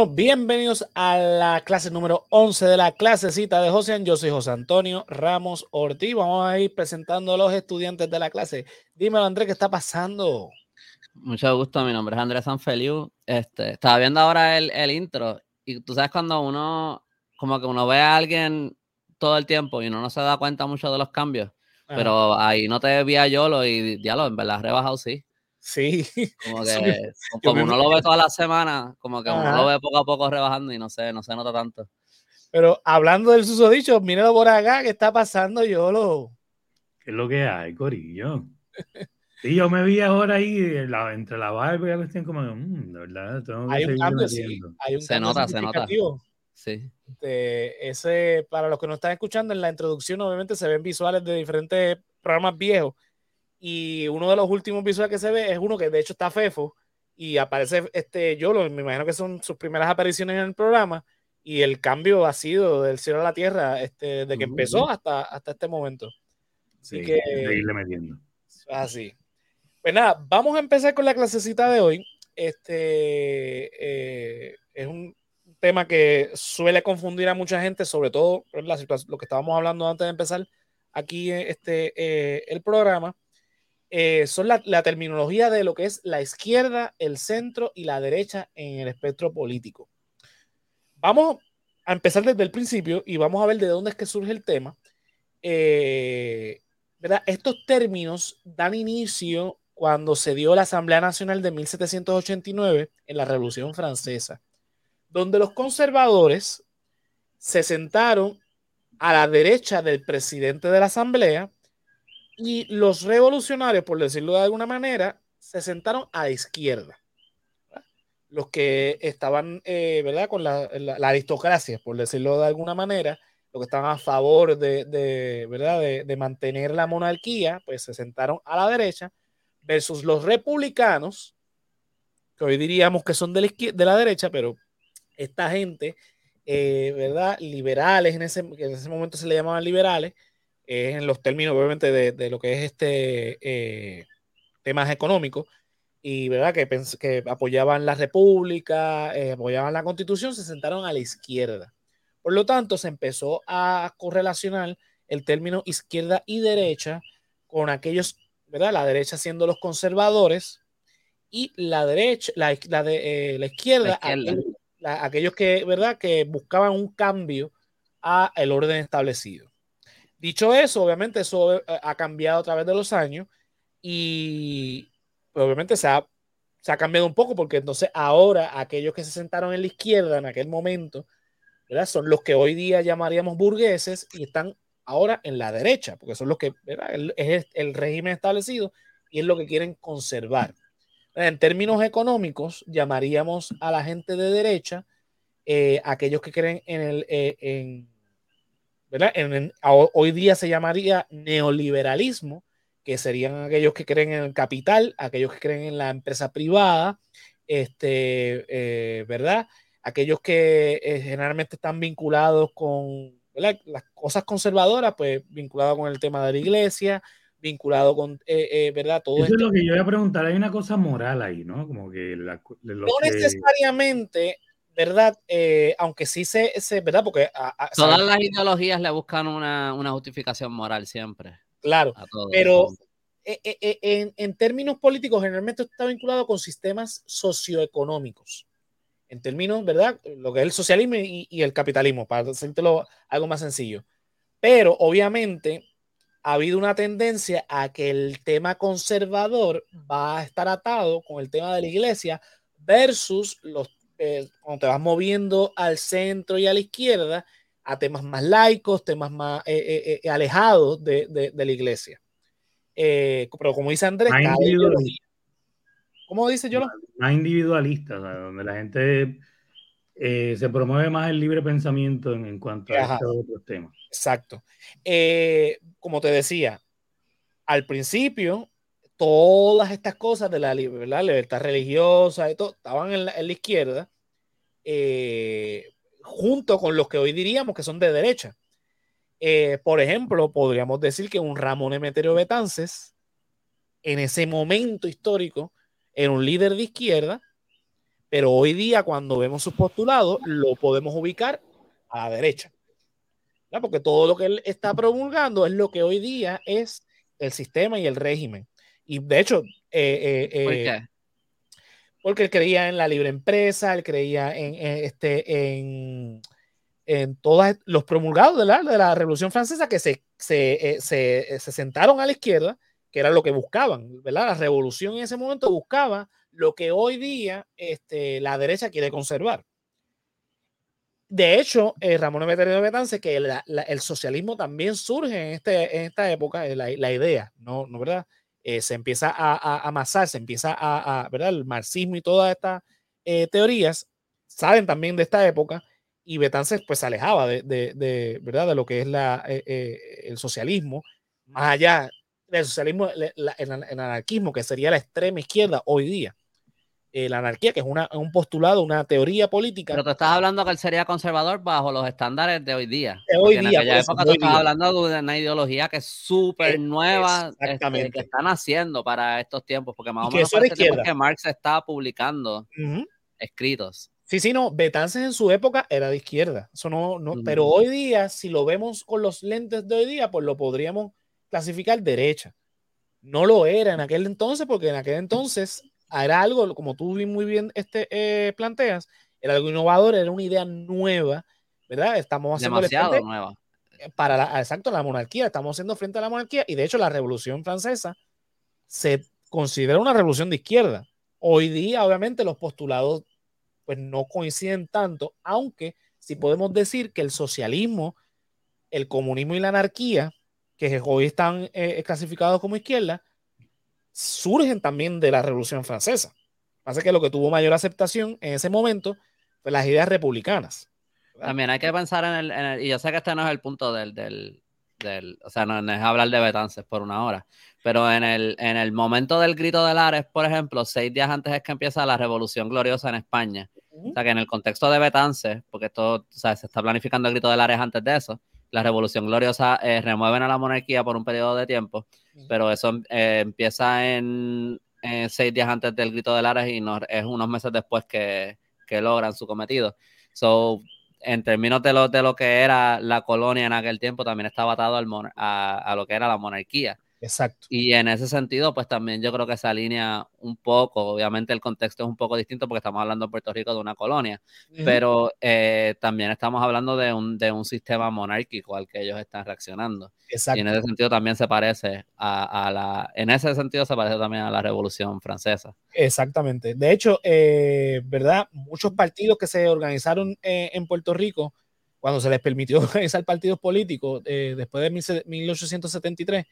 Bueno, bienvenidos a la clase número 11 de la clasecita de José. Yo soy José Antonio Ramos Ortiz. Vamos a ir presentando a los estudiantes de la clase. Dímelo, Andrés, ¿qué está pasando? Mucho gusto, mi nombre es Andrés Sanfeliu. Este, estaba viendo ahora el, el, intro y tú sabes cuando uno, como que uno ve a alguien todo el tiempo y uno no se da cuenta mucho de los cambios, pero ahí no te vi a Yolo y diálogo, en verdad, rebajado sí. Sí. Como que, como uno lo ve toda la semana, como que uno lo ve poco a poco rebajando y no sé, no se nota tanto. Pero hablando del susodicho, míralo por acá, ¿qué está pasando, Yolo? ¿Qué es lo que hay, Corillo? Sí, yo me vi ahora ahí entre la barba y la cuestión como, mmm, de verdad, tengo que hay un cambio, sí. Hay un se nota, se nota. Sí. ese, para los que no están escuchando, en la introducción obviamente se ven visuales de diferentes programas viejos y uno de los últimos visuales que se ve es uno que de hecho está Fefo y aparece este Yolo, me imagino que son sus primeras apariciones en el programa y el cambio ha sido del cielo a la tierra este, desde que empezó hasta, hasta este momento. Así que, irle metiendo. Así. Pues nada, vamos a empezar con la clasecita de hoy. Este eh, es un tema que suele confundir a mucha gente, sobre todo la situación, lo que estábamos hablando antes de empezar aquí este, eh, el programa. Eh, son la, terminología de lo que es la izquierda, el centro y la derecha en el espectro político. Vamos a empezar desde el principio y vamos a ver de dónde es que surge el tema. ¿verdad? Estos términos dan inicio cuando se dio la Asamblea Nacional de 1789 en la Revolución Francesa, donde los conservadores se sentaron a la derecha del presidente de la Asamblea y los revolucionarios, por decirlo de alguna manera, se sentaron a la izquierda. Los que estaban, eh, ¿verdad? Con la, aristocracia, por decirlo de alguna manera, los que estaban a favor de, ¿verdad? de mantener la monarquía, pues se sentaron a la derecha versus los republicanos, que hoy diríamos que son de la, de la derecha, pero esta gente, eh, ¿verdad? Liberales, en ese, en ese momento se le llamaban liberales, eh, en los términos obviamente de, de lo que es este eh, temas económicos, y ¿verdad? Que, que apoyaban la república, apoyaban la constitución, se sentaron a la izquierda. Por lo tanto, se empezó a correlacionar el término izquierda y derecha con aquellos ¿verdad? La derecha siendo los conservadores y la derecha, la, la, de, eh, la izquierda, Aquellos, que, ¿verdad? Que buscaban un cambio a el orden establecido. Dicho eso, obviamente eso eh, ha cambiado a través de los años y pues, obviamente se ha, se ha cambiado un poco porque entonces ahora aquellos que se sentaron en la izquierda en aquel momento, ¿verdad? Son los que hoy día llamaríamos burgueses y están ahora en la derecha, porque son los que es el régimen establecido y es lo que quieren conservar. En términos económicos, llamaríamos a la gente de derecha eh, aquellos que creen en el, eh, en, ¿verdad? hoy día se llamaría neoliberalismo, que serían aquellos que creen en el capital, aquellos que creen en la empresa privada, este, eh, ¿verdad? Aquellos que generalmente están vinculados con las cosas conservadoras, pues vinculado con el tema de la iglesia, vinculado con, eh, eh, ¿verdad? Todo Eso es lo que yo voy a preguntar, hay una cosa moral ahí, ¿no? Como que... no necesariamente, ¿verdad? Eh, aunque sí se, se ¿verdad? Porque... Todas las ideologías le buscan una, una justificación moral siempre. Claro, pero en, en, términos políticos generalmente está vinculado con sistemas socioeconómicos en términos, ¿verdad? Lo que es el socialismo y, el capitalismo, para hacértelo algo más sencillo. Pero obviamente ha habido una tendencia a que el tema conservador va a estar atado con el tema de la iglesia versus los, eh, cuando te vas moviendo al centro y a la izquierda, a temas más laicos, temas más eh, eh, alejados de, de, la iglesia. pero como dice Andrés, cada ¿Cómo dice yo? Más individualista, donde la gente se promueve más el libre pensamiento en, cuanto a estos otros temas. Exacto. Como te decía, al principio, todas estas cosas de la libertad religiosa y todo, estaban en la, izquierda, eh, junto con los que hoy diríamos que son de derecha. por ejemplo, podríamos decir que un Ramón Emeterio Betances, en ese momento histórico, era un líder de izquierda, pero hoy día cuando vemos sus postulados lo podemos ubicar a la derecha. Porque todo lo que él está promulgando es lo que hoy día es el sistema y el régimen. Y de hecho, eh, eh, ¿Por qué? porque él creía en la libre empresa, él creía en, este, en, en todos los promulgados de la, de la Revolución Francesa que se, se, se, se, sentaron a la izquierda, que era lo que buscaban, ¿verdad? La revolución en ese momento buscaba lo que hoy día este, la derecha quiere conservar. De hecho, eh, Ramón Emeterio Betance, que el socialismo también surge en, este, en esta época, la, la idea, ¿no, ¿no verdad? Eh, se empieza a, amasar, se empieza a, ¿verdad? El marxismo y todas estas eh, teorías salen también de esta época y Betances pues se alejaba de, de, ¿verdad? de lo que es la, el socialismo, más allá del socialismo, el anarquismo, que sería la extrema izquierda hoy día. Eh, la anarquía, que es una, un postulado, una teoría política. Pero tú estás hablando que él sería conservador bajo los estándares de hoy día. De hoy día. En aquella época tú estás hablando de una ideología que es súper nueva, este, que están haciendo para estos tiempos, porque más o menos parece que Marx está publicando escritos. Sí, sí, no, Betances en su época era de izquierda, eso no, no, pero hoy día, si lo vemos con los lentes de hoy día, pues lo podríamos clasificar derecha. No lo era en aquel entonces, porque en aquel entonces era algo, como tú muy bien este, eh, planteas, era algo innovador, era una idea nueva, ¿verdad? Estamos haciendo demasiado nueva. Para la, exacto, la monarquía, estamos haciendo frente a la monarquía y de hecho la revolución francesa se considera una revolución de izquierda. Hoy día, obviamente, los postulados pues no coinciden tanto, aunque sí podemos decir que el socialismo, el comunismo y la anarquía, que hoy están eh, clasificados como izquierda, surgen también de la Revolución Francesa. Pasa que lo que tuvo mayor aceptación en ese momento fue las ideas republicanas. También hay que pensar en el, y yo sé que este no es el punto del, del, del o sea, no, es hablar de Betances por una hora, pero en el, en el momento del grito de Lares, por ejemplo, seis días antes es que empieza la Revolución Gloriosa en España. O sea, que en el contexto de Betances, porque esto, o sea, se está planificando el grito de Lares antes de eso, la Revolución Gloriosa eh, remueven a la monarquía por un periodo de tiempo, pero eso eh, empieza en, seis días antes del grito de Lares y no, es unos meses después que, que logran su cometido. So, en términos de lo, de lo que era la colonia en aquel tiempo, también estaba atado al a, a, lo que era la monarquía. Exacto. Y en ese sentido, pues también yo creo que se alinea un poco, obviamente el contexto es un poco distinto porque estamos hablando en Puerto Rico de una colonia, pero eh, también estamos hablando de un, de un sistema monárquico al que ellos están reaccionando. Exacto. Y en ese sentido también se parece a, la, en ese sentido se parece también a la Revolución Francesa. Exactamente. De hecho, eh, ¿verdad? Muchos partidos que se organizaron eh, en Puerto Rico, cuando se les permitió organizar partidos políticos después de 1873,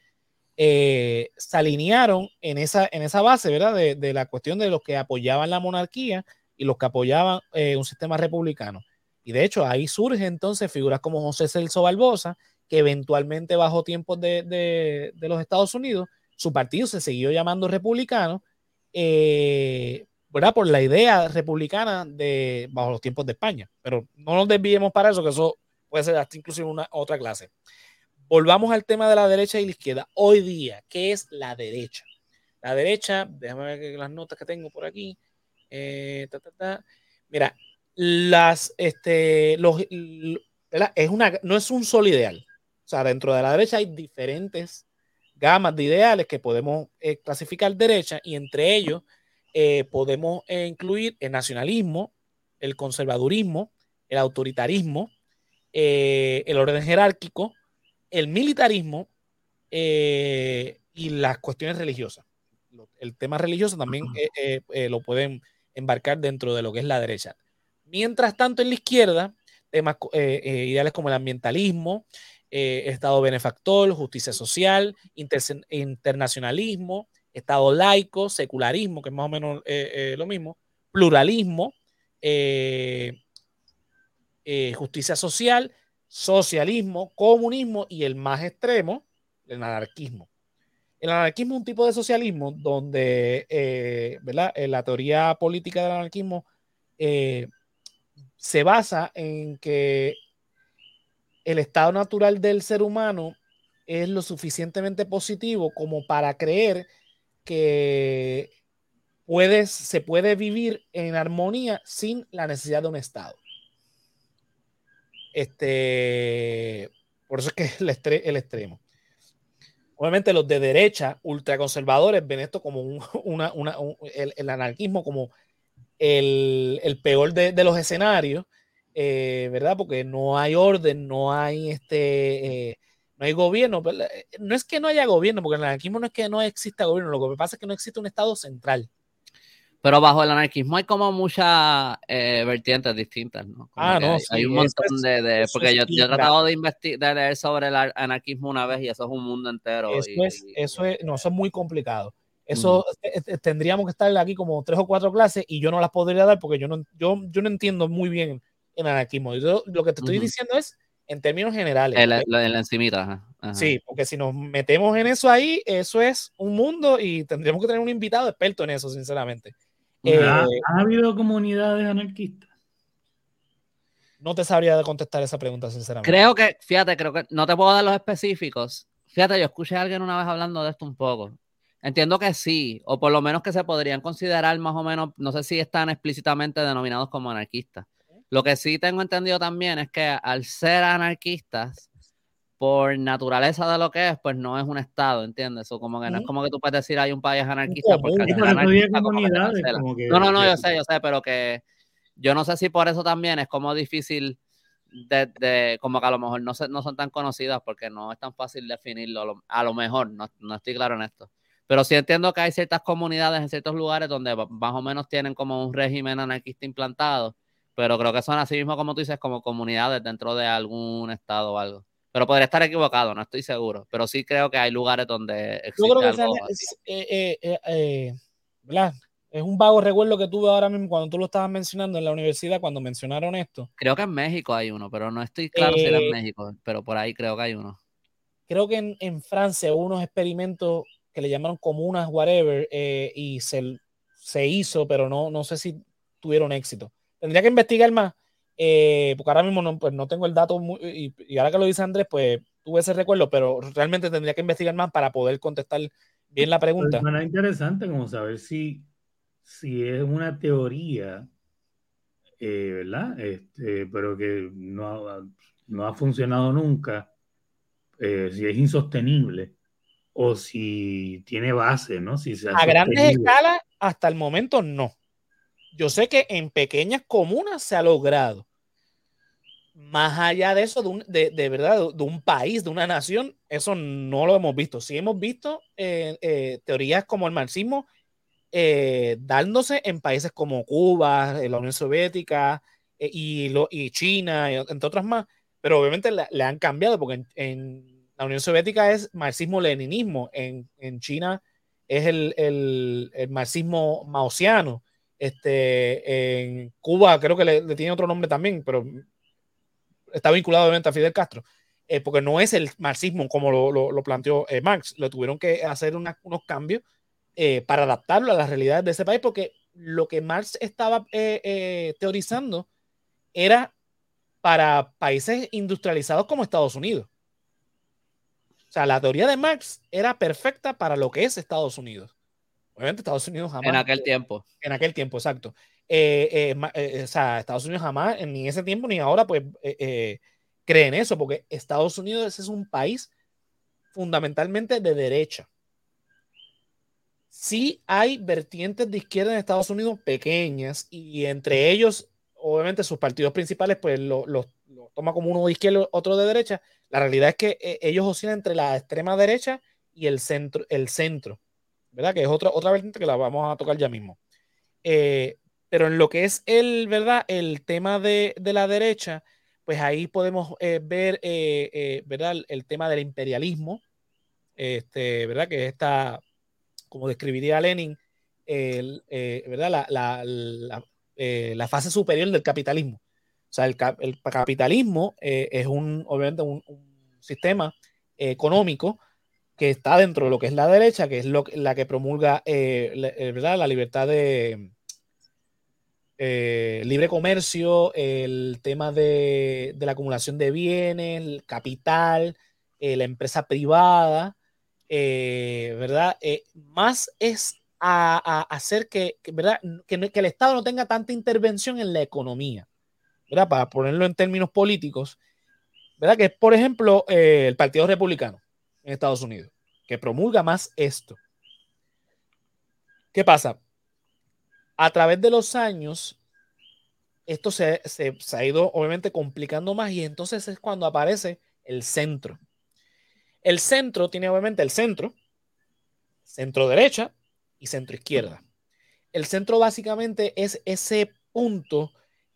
eh, se alinearon en esa, en esa base, ¿verdad? De, la cuestión de los que apoyaban la monarquía y los que apoyaban eh, un sistema republicano. Y de hecho, ahí surge entonces figuras como José Celso Barbosa, que eventualmente bajo tiempos de, los Estados Unidos, su partido se siguió llamando republicano, eh, ¿verdad? Por la idea republicana de bajo los tiempos de España. Pero no nos desviemos para eso, que eso puede ser hasta incluso una otra clase. Volvamos al tema de la derecha y la izquierda. Hoy día, ¿qué es la derecha? La derecha, déjame ver las notas que tengo por aquí. Eh, Mira, las, este, los, es una, no es un solo ideal. O sea, dentro de la derecha hay diferentes gamas de ideales que podemos eh, clasificar derecha y entre ellos eh, podemos incluir el nacionalismo, el conservadurismo, el autoritarismo, el orden jerárquico, el militarismo eh, y las cuestiones religiosas. El tema religioso también eh, eh, lo pueden embarcar dentro de lo que es la derecha. Mientras tanto, en la izquierda, temas ideales como el ambientalismo, Estado benefactor, justicia social, internacionalismo, Estado laico, secularismo, que es más o menos lo mismo, pluralismo, justicia social, socialismo, comunismo y el más extremo, el anarquismo. El anarquismo es un tipo de socialismo donde, eh, ¿verdad? En la teoría política del anarquismo eh, se basa en que el estado natural del ser humano es lo suficientemente positivo como para creer que puedes, se puede vivir en armonía sin la necesidad de un Estado. Este, por eso es que es el, extremo. Obviamente los de derecha, ultraconservadores, ven esto como un, una, el, anarquismo como el, el peor de, los escenarios, eh, ¿verdad? Porque no hay orden, no hay este, eh, no hay gobierno. No es que no haya gobierno, porque el anarquismo no es que no exista gobierno, lo que pasa es que no existe un Estado central. Pero bajo el anarquismo hay como muchas eh, vertientes distintas, ¿no? ah, no, hay, un montón de, Porque yo, yo, he tratado de, de leer sobre el anarquismo una vez y eso es un mundo entero. Eso, es, eso, es, no, eso es muy complicado. Eso tendríamos que estar aquí como tres o cuatro clases y yo no las podría dar porque yo no, yo, yo no entiendo muy bien el anarquismo. Yo, lo que te estoy diciendo es en términos generales. En la, la, encimita. Sí, porque si nos metemos en eso ahí, eso es un mundo y tendríamos que tener un invitado experto en eso, sinceramente. Eh, ¿Ha, habido comunidades anarquistas? No te sabría contestar esa pregunta, sinceramente. Creo que, fíjate, creo que no te puedo dar los específicos. Fíjate, yo escuché a alguien una vez hablando de esto un poco. Entiendo que sí, o por lo menos que se podrían considerar más o menos, no sé si están explícitamente denominados como anarquistas. Lo que sí tengo entendido también es que al ser anarquistas, por naturaleza de lo que es, pues no es un estado, ¿entiendes? O como que no es como que tú puedes decir hay un país anarquista porque No, no, no, yo sé, yo sé, pero que yo no sé si por eso también es como difícil de, como que a lo mejor no, no son tan conocidas porque no es tan fácil definirlo, a lo, mejor, no, no, estoy claro en esto. Pero sí entiendo que hay ciertas comunidades en ciertos lugares donde más o menos tienen como un régimen anarquista implantado, pero creo que son así mismo como tú dices, como comunidades dentro de algún estado o algo. Pero podría estar equivocado, no estoy seguro. Pero sí creo que hay lugares donde existe Yo creo que algo es, eh, eh, eh, es un vago recuerdo que tuve ahora mismo cuando tú lo estabas mencionando en la universidad, cuando mencionaron esto. Creo que en México hay uno, pero no estoy claro si era en México, pero por ahí creo que hay uno. Creo que en, en Francia hubo unos experimentos que le llamaron comunas, whatever, y se, se hizo, pero no, no sé si tuvieron éxito. Tendría que investigar más, eh, porque ahora mismo no, pues no tengo el dato y, ahora que lo dice Andrés, pues tuve ese recuerdo, pero realmente tendría que investigar más para poder contestar bien la pregunta. Es interesante como saber si, si es una teoría, eh, ¿verdad? Este, pero que no ha, no ha funcionado nunca, eh, si es insostenible o si tiene base, ¿no? Si a grandes escalas, hasta el momento no. Yo sé que en pequeñas comunas se ha logrado más allá de eso, de, de, verdad, de un país, de una nación, eso no lo hemos visto. Sí hemos visto eh, eh, teorías como el marxismo eh, dándose en países como Cuba, la Unión Soviética y, lo, y China, entre otras más, pero obviamente le, han cambiado porque en, la Unión Soviética es marxismo-leninismo, en, en, China es el, el, marxismo maosiano. Este, en Cuba creo que le, tiene otro nombre también, pero está vinculado obviamente a Fidel Castro, eh, porque no es el marxismo como lo, lo, planteó eh, Marx, lo tuvieron que hacer unos cambios eh, para adaptarlo a las realidades de ese país, porque lo que Marx estaba teorizando era para países industrializados como Estados Unidos. O sea, la teoría de Marx era perfecta para lo que es Estados Unidos. Obviamente Estados Unidos jamás. En aquel tiempo. En aquel tiempo, exacto. Eh, eh, eh, o sea, Estados Unidos jamás, ni en ese tiempo ni ahora, pues creen eso, porque Estados Unidos es un país fundamentalmente de derecha. Sí hay vertientes de izquierda en Estados Unidos pequeñas y entre ellos, obviamente, sus partidos principales, pues los lo, toma como uno de izquierda, otro de derecha. La realidad es que ellos oscilan entre la extrema derecha y el centro, el centro, ¿verdad? Que es otra, otra vertiente que la vamos a tocar ya mismo. Eh, pero en lo que es el, ¿verdad? El tema de, la derecha, pues ahí podemos eh, ver, eh, eh, ¿verdad? El, tema del imperialismo, este, ¿verdad? Que está, como describiría Lenin, el, ¿verdad? La, fase superior del capitalismo. O sea, el, capitalismo es un, obviamente, un, sistema económico que está dentro de lo que es la derecha, que es lo, la que promulga, ¿verdad? La libertad de eh, libre comercio, el tema de, la acumulación de bienes, el capital, eh, la empresa privada, eh, ¿verdad? más es a, hacer que, ¿verdad? Que, el Estado no tenga tanta intervención en la economía, ¿verdad? Para ponerlo en términos políticos, ¿verdad? Que es, por ejemplo, el Partido Republicano en Estados Unidos, que promulga más esto. ¿Qué pasa? A través de los años, esto se, se, ha ido obviamente complicando más y entonces es cuando aparece el centro. El centro tiene obviamente el centro, centro derecha y centro izquierda. El centro básicamente es ese punto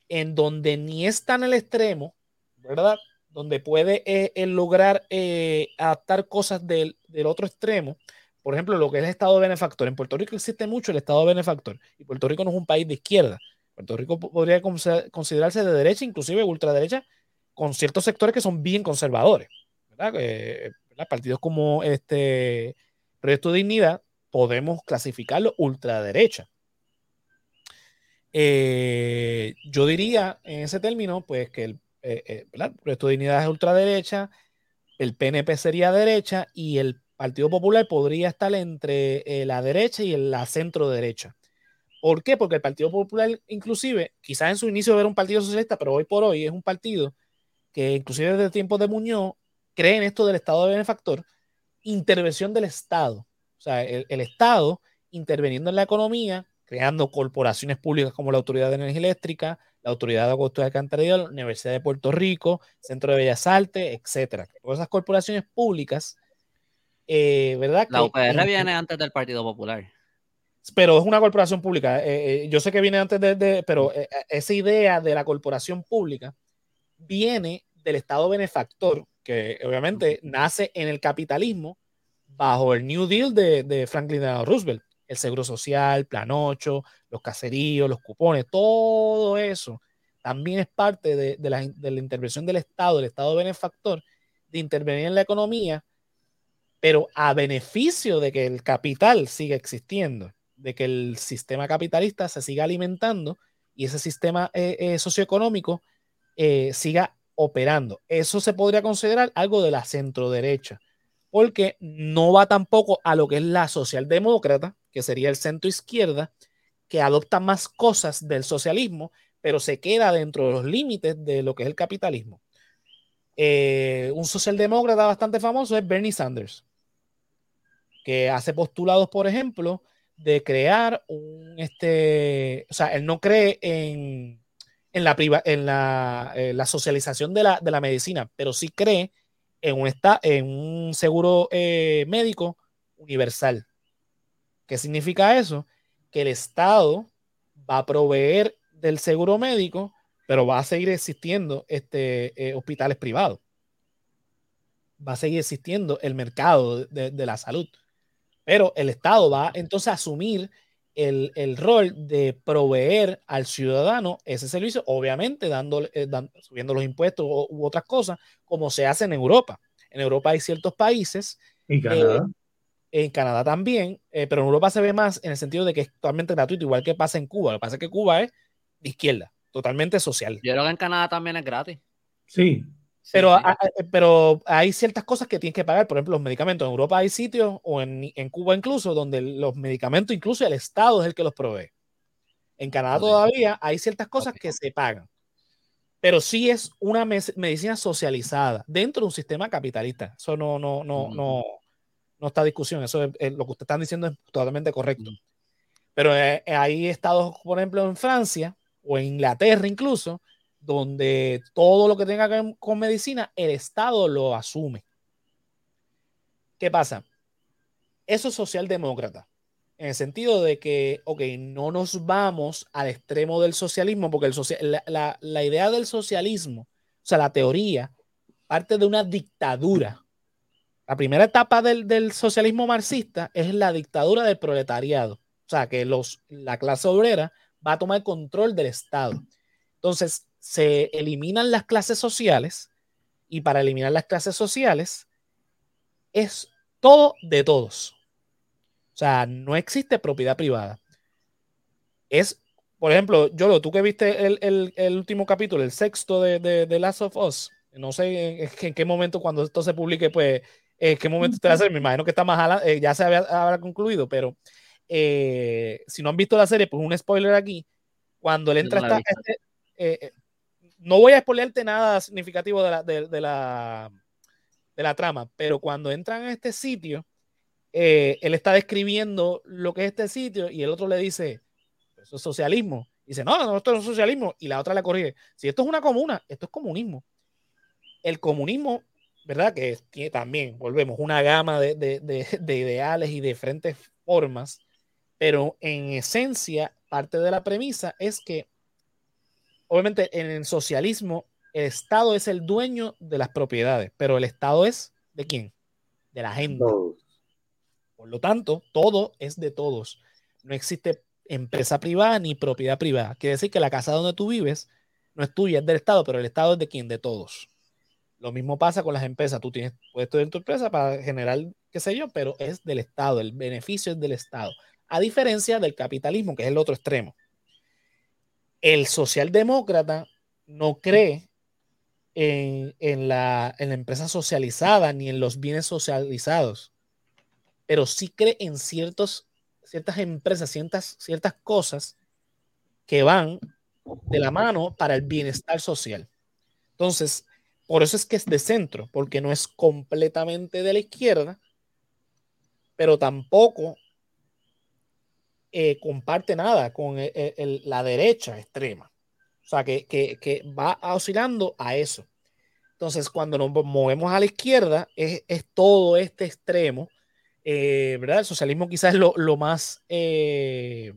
en donde ni está en el extremo, ¿verdad? Donde puede eh, lograr eh, adaptar cosas del, del, otro extremo. Por ejemplo, lo que es el Estado benefactor. En Puerto Rico existe mucho el Estado benefactor y Puerto Rico no es un país de izquierda. Puerto Rico podría considerarse de derecha, inclusive ultraderecha, con ciertos sectores que son bien conservadores. ¿verdad? Partidos como este Proyecto Dignidad podemos clasificarlo ultraderecha. Eh, yo diría en ese término, pues que el, eh, eh, Proyecto Dignidad es ultraderecha, el PNP sería derecha y el Partido Popular podría estar entre la derecha y la centro derecha. ¿Por qué? Porque el Partido Popular, inclusive, quizás en su inicio era un partido socialista, pero hoy por hoy es un partido que, inclusive desde tiempos de Muñoz, cree en esto del Estado de benefactor, intervención del Estado. O sea, el, Estado interviniendo en la economía, creando corporaciones públicas como la Autoridad de Energía Eléctrica, la Autoridad de Agosto de Alcantarilla, la Universidad de Puerto Rico, Centro de Bellas Artes, etcétera. Todas esas corporaciones públicas, eh, ¿verdad? La UPR viene antes del Partido Popular pero es una corporación pública. Eh, eh, yo sé que viene antes de, pero esa idea de la corporación pública viene del Estado benefactor, que obviamente nace en el capitalismo bajo el New Deal de, Franklin D. Roosevelt. El seguro social, plan 8, los caseríos, los cupones, todo eso también es parte de, la, de la intervención del Estado, del Estado benefactor, de intervenir en la economía, pero a beneficio de que el capital siga existiendo de que el sistema capitalista se siga alimentando y ese sistema eh, eh, socioeconómico eh, siga operando. Eso se podría considerar algo de la centro derecha, porque no va tampoco a lo que es la socialdemócrata, que sería el centro izquierda, que adopta más cosas del socialismo, pero se queda dentro de los límites de lo que es el capitalismo. un socialdemócrata bastante famoso es Bernie Sanders, que hace postulados, por ejemplo, de crear un, este, o sea, él no cree en, en, la, en la, eh, la socialización de la, de la, medicina, pero sí cree en un, en un seguro eh, médico universal. ¿Qué significa eso? Que el Estado va a proveer del seguro médico, pero va a seguir existiendo este, eh, hospitales privados. Va a seguir existiendo el mercado de, de la salud. Pero el Estado va entonces a asumir el, rol de proveer al ciudadano ese servicio, obviamente dándole, eh, subiendo los impuestos u, otras cosas, como se hace en Europa. En Europa hay ciertos países. En Canadá. Eh, en Canadá también, eh, pero en Europa se ve más en el sentido de que es totalmente gratuito, igual que pasa en Cuba. Lo que pasa es que Cuba es de izquierda, totalmente social. Yo creo que en Canadá también es gratis. Sí, pero, pero hay ciertas cosas que tienes que pagar. Por ejemplo, los medicamentos. En Europa hay sitios, o en, en Cuba incluso, donde los medicamentos, incluso el Estado es el que los provee. En Canadá todavía hay ciertas cosas que se pagan. Pero sí es una medicina socializada dentro de un sistema capitalista. Eso no, no, no, no, no está discusión. Eso es, lo que ustedes están diciendo es totalmente correcto. Pero eh, hay estados, por ejemplo, en Francia o en Inglaterra incluso, donde todo lo que tenga que ver con medicina, el Estado lo asume. ¿Qué pasa? Eso es socialdemócrata, en el sentido de que, ok, no nos vamos al extremo del socialismo, porque el la, idea del socialismo, o sea, la teoría, parte de una dictadura. La primera etapa del, del socialismo marxista es la dictadura del proletariado, o sea, que los, la clase obrera va a tomar control del Estado. Entonces, se eliminan las clases sociales y para eliminar las clases sociales es todo de todos. O sea, no existe propiedad privada. Es, por ejemplo, Yolo, tú que viste el, último capítulo, el sexto de, de, Last of Us, no sé en, qué momento, cuando esto se publique, pues, en qué momento te va a hacer. Me imagino que está más, eh, ya se había, concluido, pero eh, si no han visto la serie, pues un spoiler aquí. Cuando él entra, no, este, eh, eh, no voy a spoilearte nada significativo de la, de, la, de la trama, pero cuando entran a este sitio, él está describiendo lo que es este sitio y el otro le dice, eso es socialismo. Dice, no, no, esto no es socialismo. Y la otra le corrige, si esto es una comuna, esto es comunismo. El comunismo, ¿verdad? Que tiene también, volvemos, una gama de, de, de ideales y de diferentes formas pero en esencia, parte de la premisa es que, obviamente, en el socialismo, el Estado es el dueño de las propiedades, pero el Estado es de quién? De la gente. Por lo tanto, todo es de todos. No existe empresa privada ni propiedad privada. Quiere decir que la casa donde tú vives no es tuya, es del Estado, pero el Estado es de quién? De todos. Lo mismo pasa con las empresas. Tú tienes puesto en tu empresa para generar, qué sé yo, pero es del Estado. El beneficio es del Estado a diferencia del capitalismo, que es el otro extremo. El socialdemócrata no cree en, la, empresa socializada ni en los bienes socializados, pero sí cree en ciertas empresas, ciertas cosas que van de la mano para el bienestar social. Entonces, por eso es que es de centro, porque no es completamente de la izquierda, pero tampoco eh, comparte nada con la derecha extrema. O sea, que, va oscilando a eso. Entonces, cuando nos movemos a la izquierda, es, todo este extremo, eh, ¿verdad? El socialismo quizás es lo, más eh,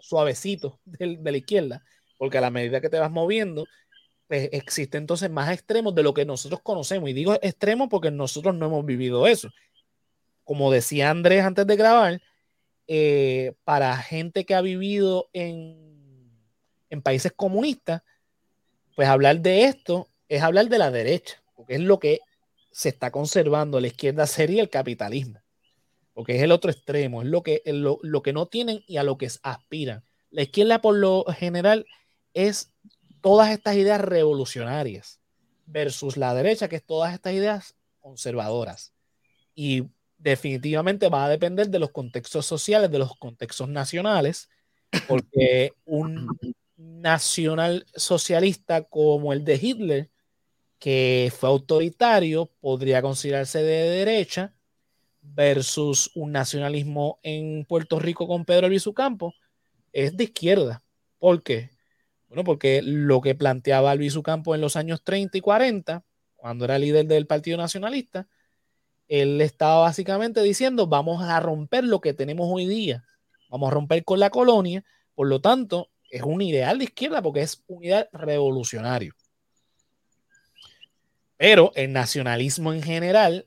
suavecito de, la izquierda, porque a la medida que te vas moviendo, pues existe entonces más extremos de lo que nosotros conocemos. Y digo extremo porque nosotros no hemos vivido eso. Como decía Andrés antes de grabar, eh, para gente que ha vivido en, países comunistas, pues hablar de esto es hablar de la derecha, porque es lo que se está conservando. La izquierda sería el capitalismo, porque es el otro extremo, es lo que, lo, lo que no tienen y a lo que aspiran. La izquierda por lo general es todas estas ideas revolucionarias versus la derecha, que es todas estas ideas conservadoras. Y definitivamente va a depender de los contextos sociales, de los contextos nacionales, porque un nacional socialista como el de Hitler, que fue autoritario, podría considerarse de derecha, versus un nacionalismo en Puerto Rico con Pedro Luis Campo, es de izquierda. ¿Por qué? Bueno, porque lo que planteaba Luis Campo en los años 30 y 40, cuando era líder del Partido Nacionalista, él estaba básicamente diciendo, vamos a romper lo que tenemos hoy día, vamos a romper con la colonia, por lo tanto, es un ideal de izquierda porque es un ideal revolucionario. Pero el nacionalismo en general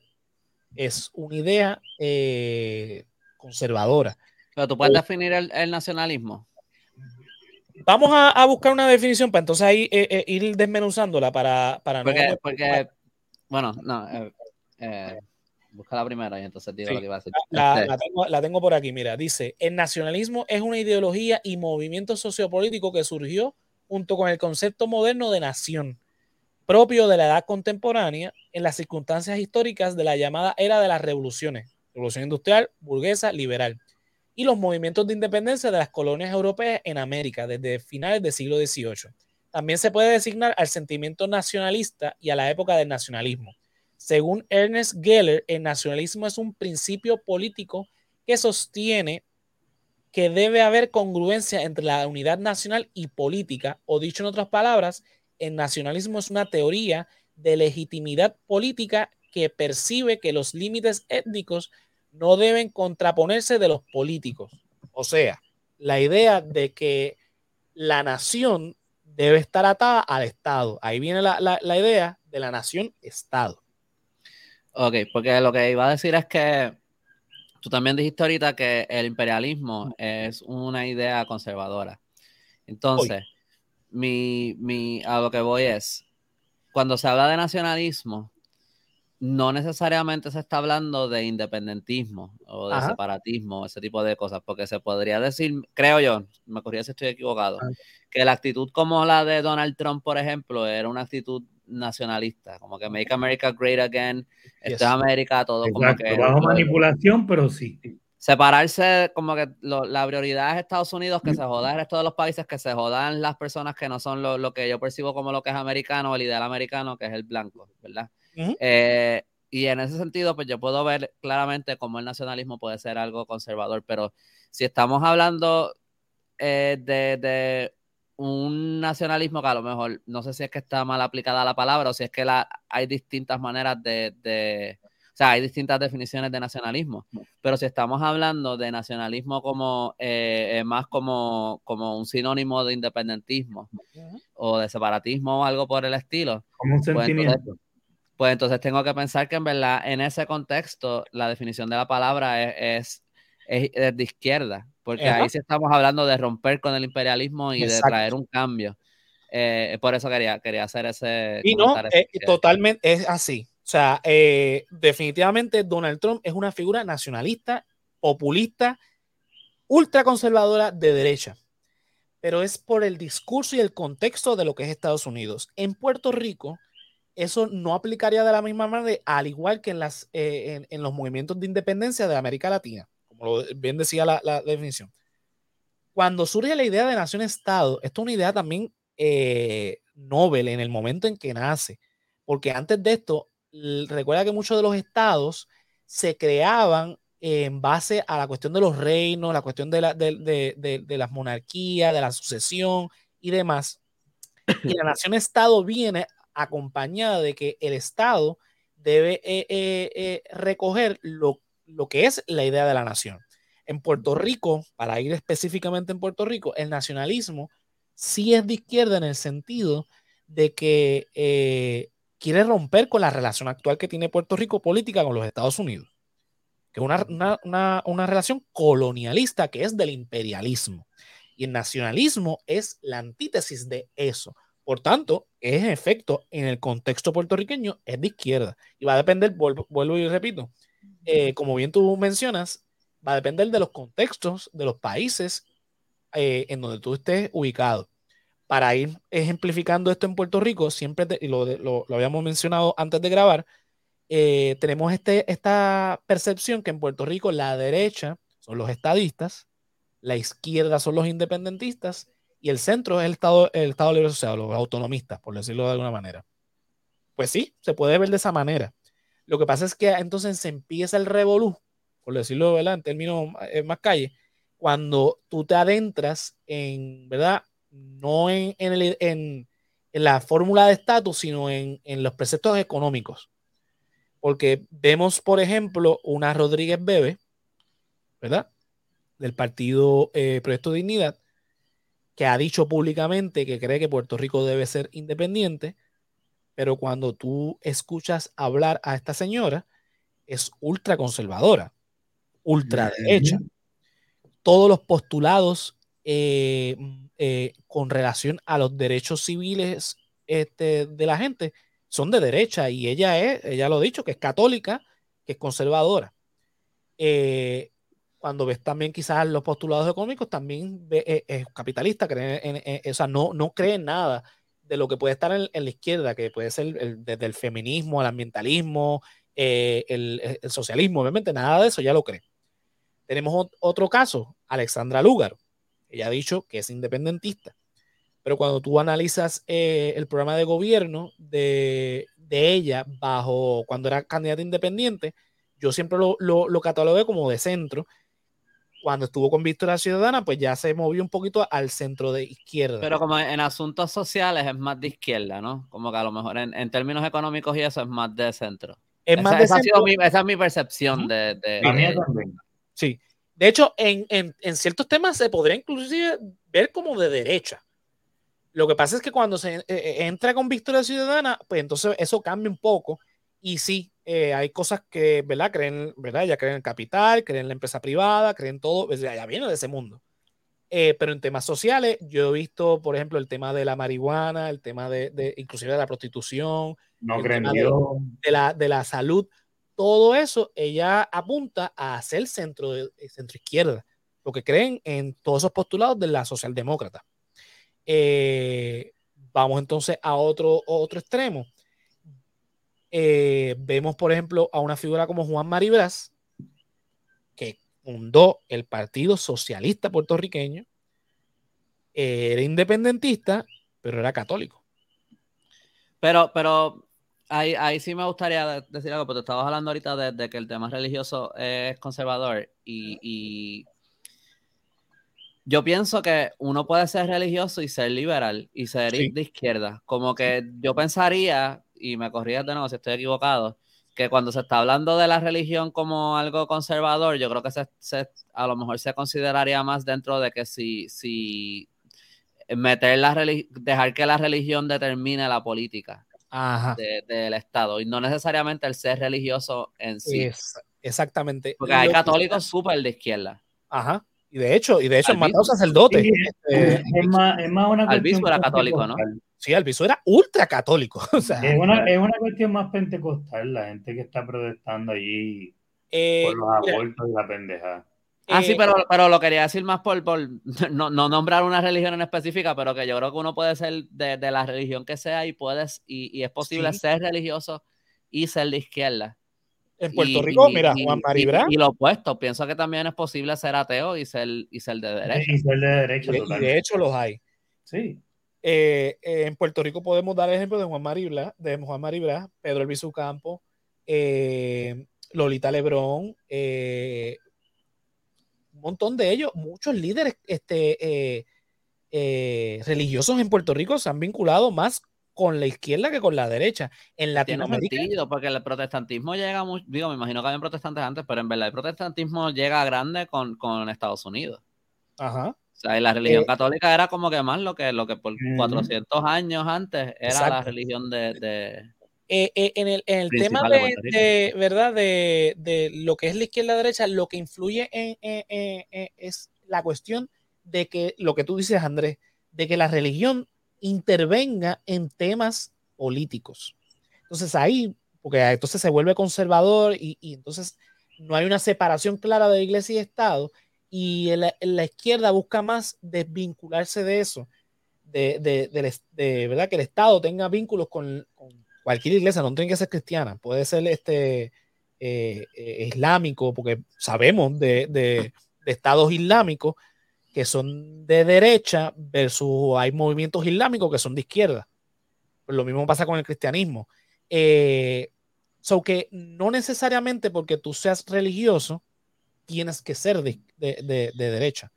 es una idea eh, conservadora. Pero tú puedes definir el, nacionalismo. Vamos a, buscar una definición para entonces ahí eh, eh, ir desmenuzándola para, para porque, no. Porque, bueno, no. Busca la primera y entonces digo lo que iba a decir. La, tengo, la, tengo, por aquí, mira, dice, el nacionalismo es una ideología y movimiento sociopolítico que surgió junto con el concepto moderno de nación, propio de la edad contemporánea en las circunstancias históricas de la llamada era de las revoluciones, revolución industrial, burguesa, liberal, y los movimientos de independencia de las colonias europeas en América desde finales del siglo XVIII. También se puede designar al sentimiento nacionalista y a la época del nacionalismo según Ernest Geller, el nacionalismo es un principio político que sostiene que debe haber congruencia entre la unidad nacional y política, o dicho en otras palabras, el nacionalismo es una teoría de legitimidad política que percibe que los límites étnicos no deben contraponerse de los políticos. O sea, la idea de que la nación debe estar atada al Estado. Ahí viene la, la idea de la nación-Estado. Ok, porque lo que iba a decir es que tú también dijiste ahorita que el imperialismo es una idea conservadora. Entonces, mi, mi, a lo que voy es, cuando se habla de nacionalismo, no necesariamente se está hablando de independentismo o de separatismo, ese tipo de cosas, porque se podría decir, creo yo, me corría si estoy equivocado, que la actitud como la de Donald Trump, por ejemplo, era una actitud nacionalista, como que Make America Great Again, esto es América, todo como que... Bajo manipulación, pero sí. separarse, como que la prioridad es Estados Unidos, que se joda el resto de los países, que se jodan las personas que no son lo, que yo percibo como lo que es americano, el ideal americano, que es el blanco, ¿verdad? Eh, y en ese sentido, pues yo puedo ver claramente cómo el nacionalismo puede ser algo conservador, pero si estamos hablando eh, de, un nacionalismo que a lo mejor, no sé si es que está mal aplicada la palabra o si es que la, hay distintas maneras de o sea, hay distintas definiciones de nacionalismo, pero si estamos hablando de nacionalismo como eh, más como, como un sinónimo de independentismo o de separatismo o algo por el estilo. Como un pues sentimiento. Pues entonces, tengo que pensar que en verdad en ese contexto la definición de la palabra es, es, de izquierda, porque ahí sí estamos hablando de romper con el imperialismo y de traer un cambio. Eh, por eso quería, quería hacer ese... Y no, eh, totalmente es así. O sea, eh, definitivamente Donald Trump es una figura nacionalista, populista, ultraconservadora de derecha. Pero es por el discurso y el contexto de lo que es Estados Unidos. En Puerto Rico, eso no aplicaría de la misma manera, al igual que en, las, eh, en, los movimientos de independencia de América Latina, como bien decía la, definición. Cuando surge la idea de nación-estado, esto es una idea también eh, noble en el momento en que nace, porque antes de esto recuerda que muchos de los estados se creaban en base a la cuestión de los reinos, la cuestión de, la, de, las monarquías, de la sucesión y demás. Y la nación-estado viene acompañada de que el estado debe eh, eh, eh, recoger lo, lo que es la idea de la nación. En Puerto Rico, para ir específicamente en Puerto Rico, el nacionalismo sí es de izquierda en el sentido de que quiere romper con la relación actual que tiene Puerto Rico política con los Estados Unidos, que es una, relación colonialista que es del imperialismo. Y el nacionalismo es la antítesis de eso. Por tanto, es en efecto, en el contexto puertorriqueño, es de izquierda. Y va a depender, vuelvo, y repito, eh, como bien tú mencionas, va a depender de los contextos de los países eh, en donde tú estés ubicado para ir ejemplificando esto en Puerto Rico, siempre, y lo, lo, habíamos mencionado antes de grabar, eh, tenemos este, esta percepción que en Puerto Rico la derecha son los estadistas, la izquierda son los independentistas y el centro es el Estado, el Estado Libre Asociado, los autonomistas, por decirlo de alguna manera. Pues sí, se puede ver de esa manera. Lo que pasa es que entonces se empieza el revolú, por decirlo ¿verdad? en términos eh, más calle, cuando tú te adentras en, ¿verdad? no en, en, la fórmula de estatus, sino en, los preceptos económicos. Porque vemos, por ejemplo, una Rodríguez Bebe, ¿verdad? Del partido eh, Proyecto Dignidad, que ha dicho públicamente que cree que Puerto Rico debe ser independiente, pero cuando tú escuchas hablar a esta señora, es ultra conservadora, ultra derecha. Todos los postulados eh, eh, con relación a los derechos civiles este, de la gente son de derecha y ella es, ella lo ha dicho, que es católica, que es conservadora. Eh, cuando ves también quizás los postulados económicos, también es capitalista, cree en, o sea, no, no cree en nada de lo que puede estar en, la izquierda, que puede ser desde el feminismo, el ambientalismo, el, el, socialismo, obviamente nada de eso ya lo cree. Tenemos otro caso, Alexandra Lúgaro. Ella ha dicho que es independentista. Pero cuando tú analizas eh, el programa de gobierno de, ella bajo cuando era candidata independiente, yo siempre lo, lo, catalogué como de centro. Cuando estuvo con Victoria Ciudadana, pues ya se movió un poquito al centro de izquierda. Pero como en asuntos sociales es más de izquierda, ¿no? Como que a lo mejor en, términos económicos y eso es más de centro. Es más esa, esa, es mi percepción de, de, Sí, de hecho, en, ciertos temas se podría inclusive ver como de derecha. Lo que pasa es que cuando se eh, eh, entra con Victoria Ciudadana, pues entonces eso cambia un poco. Y sí, eh, hay cosas que, ¿verdad? Creen, ¿verdad? Ya creen en el capital, creen en la empresa privada, creen todo, ya viene de ese mundo. pero en temas sociales, yo he visto, por ejemplo, el tema de la marihuana, el tema de, inclusive de la prostitución, no creen de, la, de la salud todo eso ella apunta a ser centro, centro izquierda, lo que creen en todos esos postulados de la socialdemócrata. Eh, vamos entonces a otro, otro extremo. Eh, vemos, por ejemplo, a una figura como Juan Maribras, que fundó el Partido Socialista Puertorriqueño, era independentista, pero era católico. Pero, pero ahí, ahí sí me gustaría decir algo, porque estabas hablando ahorita de, que el tema religioso es conservador y, yo pienso que uno puede ser religioso y ser liberal y ser de izquierda. Como que yo pensaría, y me corrías de nuevo si estoy equivocado, que cuando se está hablando de la religión como algo conservador, yo creo que se, a lo mejor se consideraría más dentro de que si, si meter la dejar que la religión determine la política del Estado y no necesariamente el ser religioso en sí. exactamente. Porque hay católicos súper de izquierda. Ajá. Y de hecho, y de hecho, han matado sacerdotes. Este, es, más, es más una Albizu era católico, ¿no? Sí, Albizu era ultra católico. es, una, es, una, cuestión más pentecostal, la gente que está protestando allí eh, por los abortos y la pendeja. Ah, sí, eh, pero, pero lo quería decir más por, por no, no, nombrar una religión en específica, pero que yo creo que uno puede ser de, de la religión que sea y puedes, y, y es posible ser religioso y ser de izquierda. En Puerto Rico, mira, Juan Maribra. Y, lo opuesto, pienso que también es posible ser ateo y ser, y ser de derecha. Y ser de derecha, y, de hecho los hay. Sí. Eh, eh, en Puerto Rico podemos dar el ejemplo de Juan Maribra, de Juan Maribra, Pedro Elviso Campo, eh, Lolita Lebrón, un montón de ellos, muchos líderes este, religiosos en Puerto Rico se han vinculado más con la izquierda que con la derecha. En Latinoamérica. Tiene porque el protestantismo llega mucho, digo, me imagino que habían protestantes antes, pero en verdad el protestantismo llega grande con, con Estados Unidos. Ajá. Sea, y la religión eh, católica era como que más lo que, lo que por 400 años antes era la religión de, eh, eh, en el, en el tema de, verdad de, lo que es la izquierda derecha, lo que influye en, es la cuestión de que lo que tú dices, Andrés, de que la religión intervenga en temas políticos. Entonces ahí, porque entonces se vuelve conservador y, entonces no hay una separación clara de iglesia y Estado y la, izquierda busca más desvincularse de eso, de, de, verdad que el Estado tenga vínculos con cualquier iglesia, no tiene que ser cristiana, puede ser este eh, eh, islámico, porque sabemos de, estados islámicos que son de derecha versus hay movimientos islámicos que son de izquierda. Pues lo mismo pasa con el cristianismo. Eh, so que no necesariamente porque tú seas religioso tienes que ser de, derecha.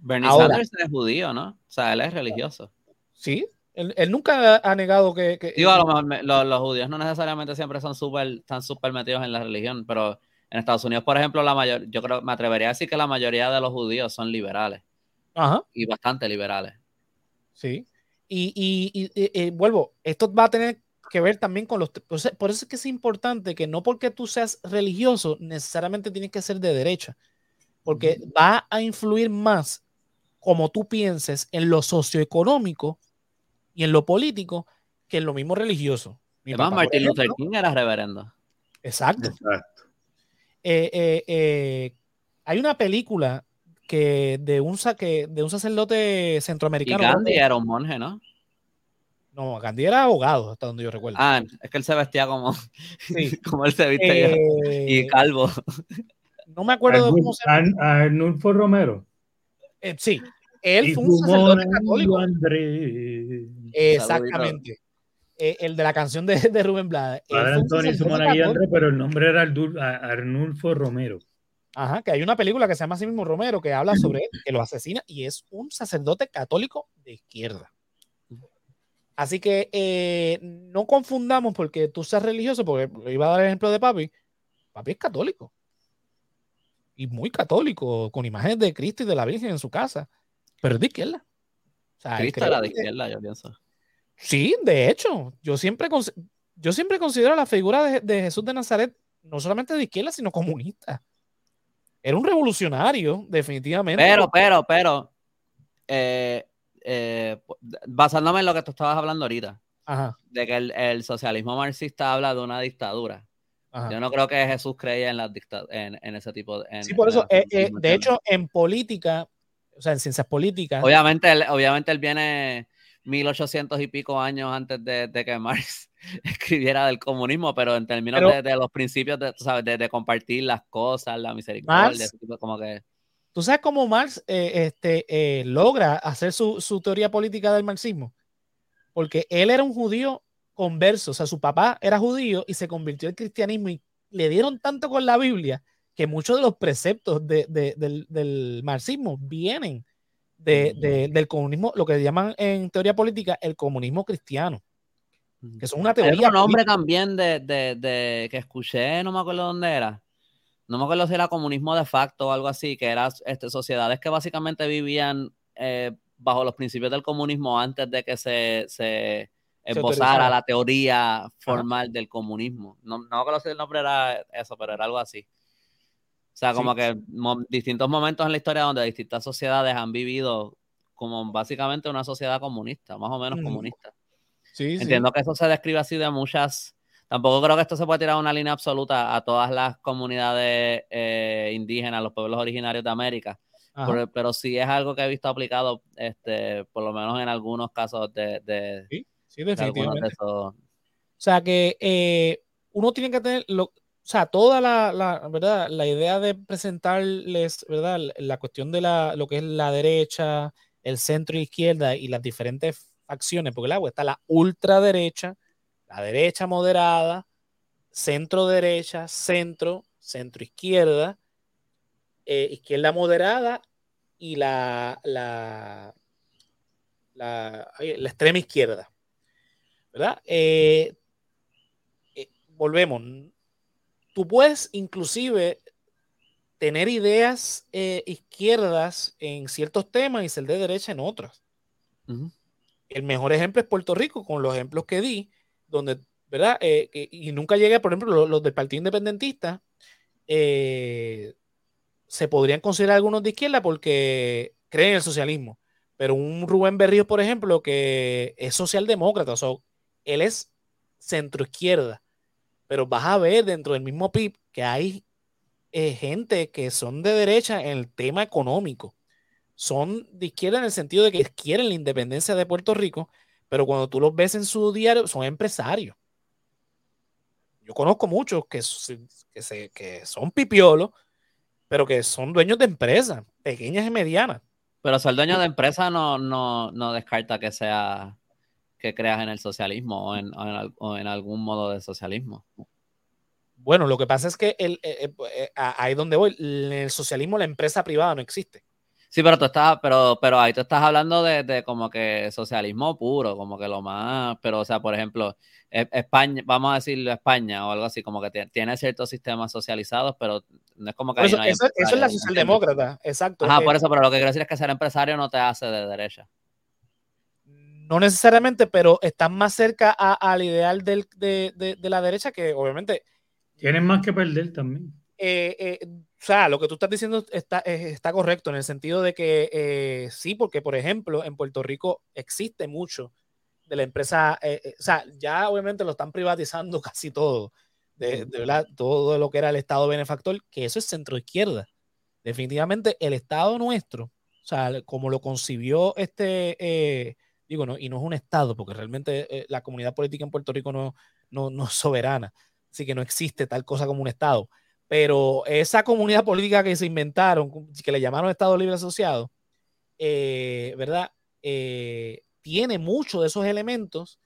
Bernie Sanders es judío, ¿no? O sea, él es religioso. Sí, él, nunca ha negado que. Digo, a lo mejor los, judíos no necesariamente siempre son súper, están súper metidos en la religión, pero en Estados Unidos, por ejemplo, la mayor, yo creo, me atrevería a decir que la mayoría de los judíos son liberales. Ajá. Y bastante liberales. Sí. Y, vuelvo, esto va a tener que ver también con los. Por eso es que es importante que no porque tú seas religioso necesariamente tienes que ser de derecha, porque va a influir más como tú pienses en lo socioeconómico y en lo político que en lo mismo religioso. Además, Martin Luther King era reverendo. Exacto. Eh, eh, eh, hay una película que de un, que, de un sacerdote centroamericano. Y Gandhi era un monje, ¿no? No, Gandhi era abogado, hasta donde yo recuerdo. Ah, es que él se vestía como, como él se viste y calvo. No me acuerdo de cómo se llama. Arnulfo Romero. sí, él fue un sacerdote católico. Exactamente. Eh, el de la canción de, de Rubén Blades. Padre Antonio André, pero el nombre era Arnulfo Romero. Ajá, que hay una película que se llama así mismo Romero que habla sobre él, que lo asesina y es un sacerdote católico de izquierda. Así que eh, no confundamos porque tú seas religioso, porque iba a dar el ejemplo de papi. Papi es católico. Y muy católico, con imágenes de Cristo y de la Virgen en su casa pero es de izquierda. Cristo era de izquierda, yo pienso. Sí, de hecho, yo siempre, yo siempre considero la figura de, Jesús de Nazaret no solamente de izquierda, sino comunista. Era un revolucionario, definitivamente. Pero, pero, pero, eh, eh, basándome en lo que tú estabas hablando ahorita, de que el, socialismo marxista habla de una dictadura. Yo no creo que Jesús creía en, la en, en ese tipo de... sí, por eso, eh, de hecho, en política, o sea, en ciencias políticas. Obviamente, él, obviamente él viene, 1800 y pico años antes de, que Marx escribiera del comunismo, pero en términos de, los principios de, ¿sabes? de, compartir las cosas, la misericordia, como que... ¿Tú sabes cómo Marx eh, este, eh, logra hacer su, su, teoría política del marxismo? Porque él era un judío converso, o sea, su papá era judío y se convirtió al cristianismo y le dieron tanto con la Biblia que muchos de los preceptos de, del, del, marxismo vienen de, del comunismo, lo que llaman en teoría política el comunismo cristiano. Que es una teoría. Hay un nombre también de, que escuché, no me acuerdo dónde era. No me acuerdo si era comunismo de facto o algo así, que eran este, sociedades que básicamente vivían eh, bajo los principios del comunismo antes de que se, se esbozara la teoría formal del comunismo. No, no me acuerdo si el nombre era eso, pero era algo así. O sea, como que distintos momentos en la historia donde distintas sociedades han vivido como básicamente una sociedad comunista, más o menos comunista. Sí, Entiendo que eso se describe así de muchas. Tampoco creo que esto se puede tirar una línea absoluta a todas las comunidades eh, indígenas, los pueblos originarios de América. Pero, sí es algo que he visto aplicado, este, por lo menos en algunos casos de. sí, sí, definitivamente. o sea que eh, uno tiene que tener. Lo, o sea, toda la, ¿verdad? la idea de presentarles ¿verdad? la cuestión de la, lo que es la derecha, el centro izquierda y las diferentes facciones, porque el agua está la ultraderecha, la derecha moderada, centro derecha, centro, centro izquierda, eh, izquierda moderada y la, la, la, extrema izquierda. ¿Verdad? Eh, eh, volvemos tú puedes inclusive tener ideas izquierdas en ciertos temas y ser de derecha en otros. El mejor ejemplo es Puerto Rico, con los ejemplos que di, donde, ¿verdad? Eh, y nunca llegué, por ejemplo, los, del Partido Independentista, eh, se podrían considerar algunos de izquierda porque creen en el socialismo. Pero un Rubén Berrío, por ejemplo, que es socialdemócrata, o él es centroizquierda pero vas a ver dentro del mismo PIB que hay eh, gente que son de derecha en el tema económico. Son de izquierda en el sentido de que quieren la independencia de Puerto Rico, pero cuando tú los ves en su diario, son empresarios. Yo conozco muchos que, que, que son pipiolos, pero que son dueños de empresas, pequeñas y medianas. Pero ser dueño de empresa no, no, no descarta que sea que creas en el socialismo o en, algún modo de socialismo. Bueno, lo que pasa es que el, eh, eh, eh, ahí donde voy, en el socialismo la empresa privada no existe. Sí, pero tú estás, pero, pero ahí tú estás hablando de, como que socialismo puro, como que lo más, pero o sea, por ejemplo, e, España, vamos a decirlo España o algo así, como que tiene ciertos sistemas socializados, pero no es como que... Eso, eso, es la socialdemócrata, exacto. Ajá, por eso, pero lo que quiero decir es que ser empresario no te hace de derecha. No necesariamente, pero están más cerca al ideal del, de, la derecha que obviamente... Tienen más que perder también. Eh, eh, o sea, lo que tú estás diciendo está, está correcto en el sentido de que eh, sí, porque por ejemplo en Puerto Rico existe mucho de la empresa, o sea, ya obviamente lo están privatizando casi todo, de, verdad, todo lo que era el Estado benefactor, que eso es centro izquierda. Definitivamente el Estado nuestro, o sea, como lo concibió este digo, no, y no es un Estado, porque realmente eh, la comunidad política en Puerto Rico no, no, es soberana, así que no existe tal cosa como un Estado. Pero esa comunidad política que se inventaron, que le llamaron Estado Libre Asociado, eh, ¿verdad? Eh, tiene muchos de esos elementos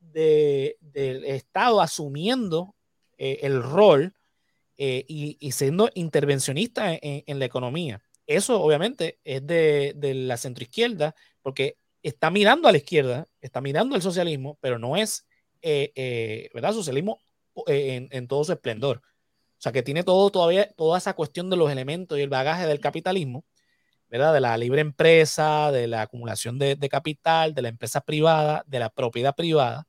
del Estado asumiendo el rol y, siendo intervencionista en, la economía. Eso obviamente es de, de la centroizquierda, porque está mirando a la izquierda, está mirando al socialismo, pero no es, eh, eh, ¿verdad? Socialismo eh, en, todo su esplendor. O sea, que tiene todo todavía, toda esa cuestión de los elementos y el bagaje del capitalismo, ¿verdad? De la libre empresa, de la acumulación de, capital, de la empresa privada, de la propiedad privada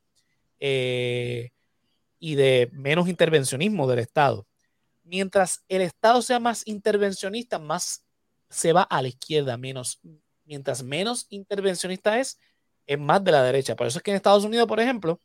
y de menos intervencionismo del Estado. Mientras el Estado sea más intervencionista, más se va a la izquierda, menos, mientras menos intervencionista es, es más de la derecha. Por eso es que en Estados Unidos, por ejemplo,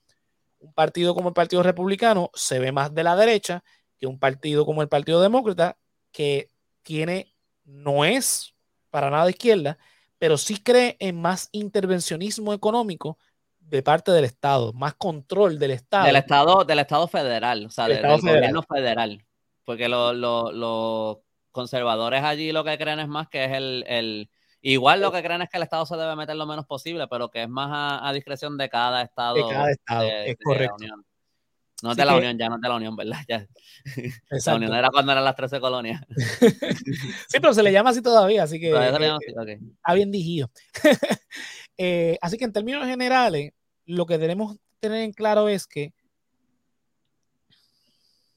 un partido como el Partido Republicano se ve más de la derecha que un partido como el Partido Demócrata, que tiene, no es para nada izquierda, pero sí cree en más intervencionismo económico de parte del Estado, más control del Estado. Del Estado, del Estado federal, o sea, del, gobierno federal. Porque los conservadores allí lo que creen es más que es el, Igual lo que creen es que el Estado se debe meter lo menos posible, pero que es más a, discreción de cada Estado. De cada Estado, es correcto. No es de la Unión, ya no es de la Unión, ¿verdad? Ya. La Unión era cuando eran las 13 colonias. sí, pero se le llama así todavía, así que. Todavía se Está bien digido. Eh, así que en términos generales, lo que debemos tener en claro es que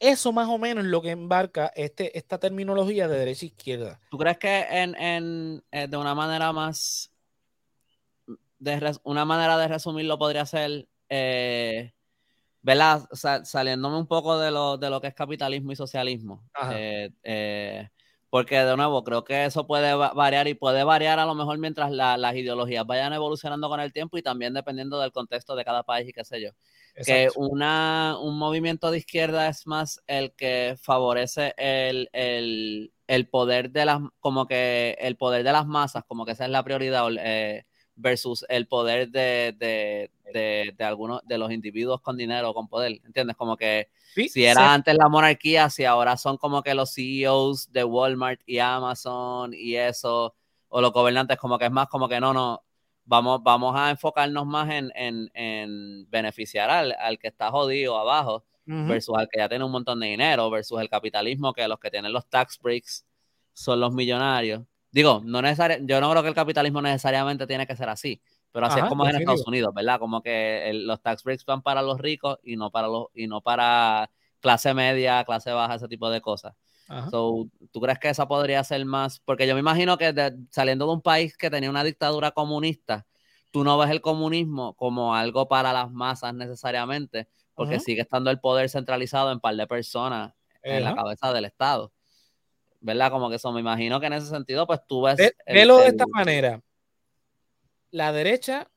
eso más o menos es lo que embarca este, esta terminología de derecha e izquierda. ¿Tú crees que en, eh, de una manera más, de una manera de resumirlo podría ser eh, ¿verdad? saliéndome un poco de lo, de lo que es capitalismo y socialismo. Eh, eh, porque de nuevo, creo que eso puede variar y puede variar a lo mejor mientras las ideologías vayan evolucionando con el tiempo y también dependiendo del contexto de cada país y qué sé yo. Que una, un movimiento de izquierda es más el que favorece el, el, poder de las, como que el poder de las masas, como que esa es la prioridad. Eh, versus el poder de, de, de, de, algunos de los individuos con dinero, con poder, ¿entiendes? Como que si era antes la monarquía, si ahora son como que los CEOs de Walmart y Amazon y eso, o los gobernantes, como que es más como que no, no, vamos, vamos a enfocarnos más en, en, en beneficiar al, al, que está jodido abajo, versus al que ya tiene un montón de dinero, versus el capitalismo, que los que tienen los tax breaks son los millonarios. Digo, no yo no creo que el capitalismo necesariamente tiene que ser así, pero así es como es en Estados Unidos, ¿verdad? Como que los tax breaks van para los ricos y no para los y no para clase media, clase baja, ese tipo de cosas. So, ¿Tú crees que esa podría ser más? Porque yo me imagino que saliendo de un país que tenía una dictadura comunista, tú no ves el comunismo como algo para las masas necesariamente, porque sigue estando el poder centralizado en par de personas en la cabeza del Estado. ¿Verdad? Como que eso, me imagino que en ese sentido, pues tú ves... Velo de esta manera. La derecha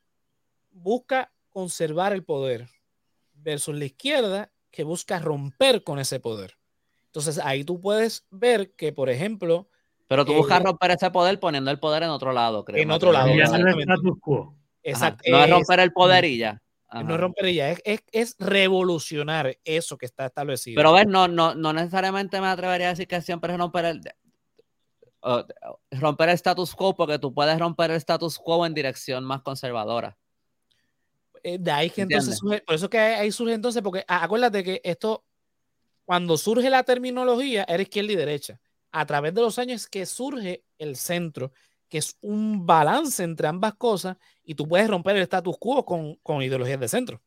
busca conservar el poder versus la izquierda que busca romper con ese poder. Entonces ahí tú puedes ver que, por ejemplo... Pero tú buscas romper ese poder poniendo el poder en otro lado, creo. En otro lado. Exacto. No es romper el poder y ya. No es romper ella, es, es, revolucionar eso que está establecido. Pero ves, no, no, no necesariamente me atrevería a decir que siempre es romper el, romper el status quo, porque tú puedes romper el status quo en dirección más conservadora. Eh, de ahí que entonces por eso que ahí surge entonces, porque acuérdate que esto, cuando surge la terminología, era izquierda y derecha. A través de los años que surge el centro que es un balance entre ambas cosas y tú puedes romper el status quo con, con ideologías de centro.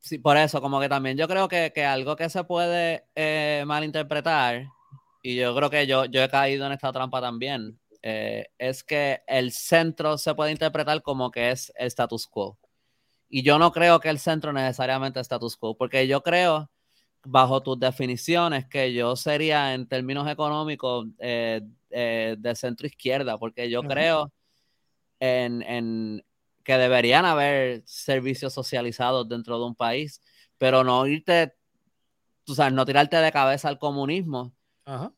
Sí, por eso, como que también yo creo que, que algo que se puede eh, malinterpretar, y yo creo que yo, yo he caído en esta trampa también, eh, es que el centro se puede interpretar como que es el status quo. Y yo no creo que el centro necesariamente es status quo, porque yo creo, bajo tus definiciones, que yo sería en términos económicos eh, eh, de centro izquierda, porque yo creo en, que deberían haber servicios socializados dentro de un país, pero no irte, tú sabes, no tirarte de cabeza al comunismo,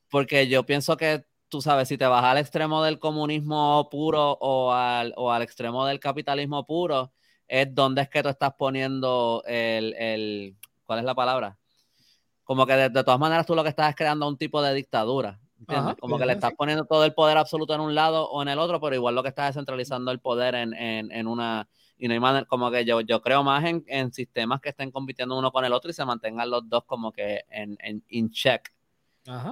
porque yo pienso que, tú sabes, si te vas al extremo del comunismo puro o al, o al extremo del capitalismo puro, es donde es que tú estás poniendo el, el ¿cuál es la palabra? Como que de, de, todas maneras tú lo que estás es creando un tipo de dictadura. Como que le estás poniendo todo el poder absoluto en un lado o en el otro, pero igual lo que estás es centralizando el poder en, en, en una. Y no hay manera, como que yo, yo creo más en, en, sistemas que estén compitiendo uno con el otro y se mantengan los dos como que en, en in check.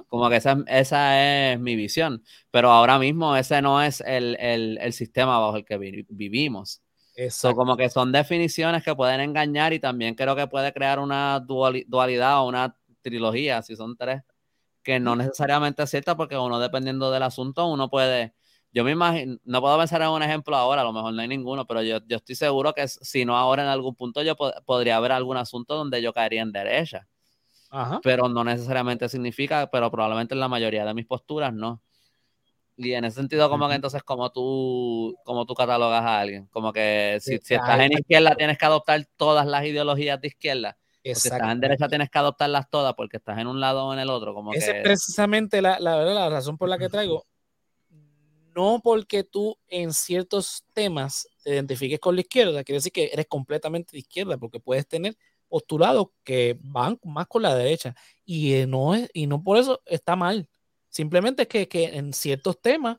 Como que esa, esa, es mi visión. Pero ahora mismo ese no es el, el, el sistema bajo el que vivimos. Eso como que son definiciones que pueden engañar y también creo que puede crear una dualidad o una trilogía, si son tres, que no necesariamente es cierta porque uno dependiendo del asunto, uno puede, yo me imagino, no puedo pensar en un ejemplo ahora, a lo mejor no hay ninguno, pero yo, yo estoy seguro que si no ahora en algún punto yo podría haber algún asunto donde yo caería en derecha. Pero no necesariamente significa, pero probablemente en la mayoría de mis posturas no. Y en ese sentido, como que entonces, como tú, como tú catalogas a alguien, como que si, si estás en izquierda tienes que adoptar todas las ideologías de izquierda, si estás en derecha tienes que adoptarlas todas porque estás en un lado o en el otro. Como Esa es precisamente la, la, la razón por la que traigo. no porque tú en ciertos temas te identifiques con la izquierda, quiere decir que eres completamente de izquierda, porque puedes tener postulados que van más con la derecha y eh, no, es, y no por eso está mal. Simplemente es que, que en ciertos temas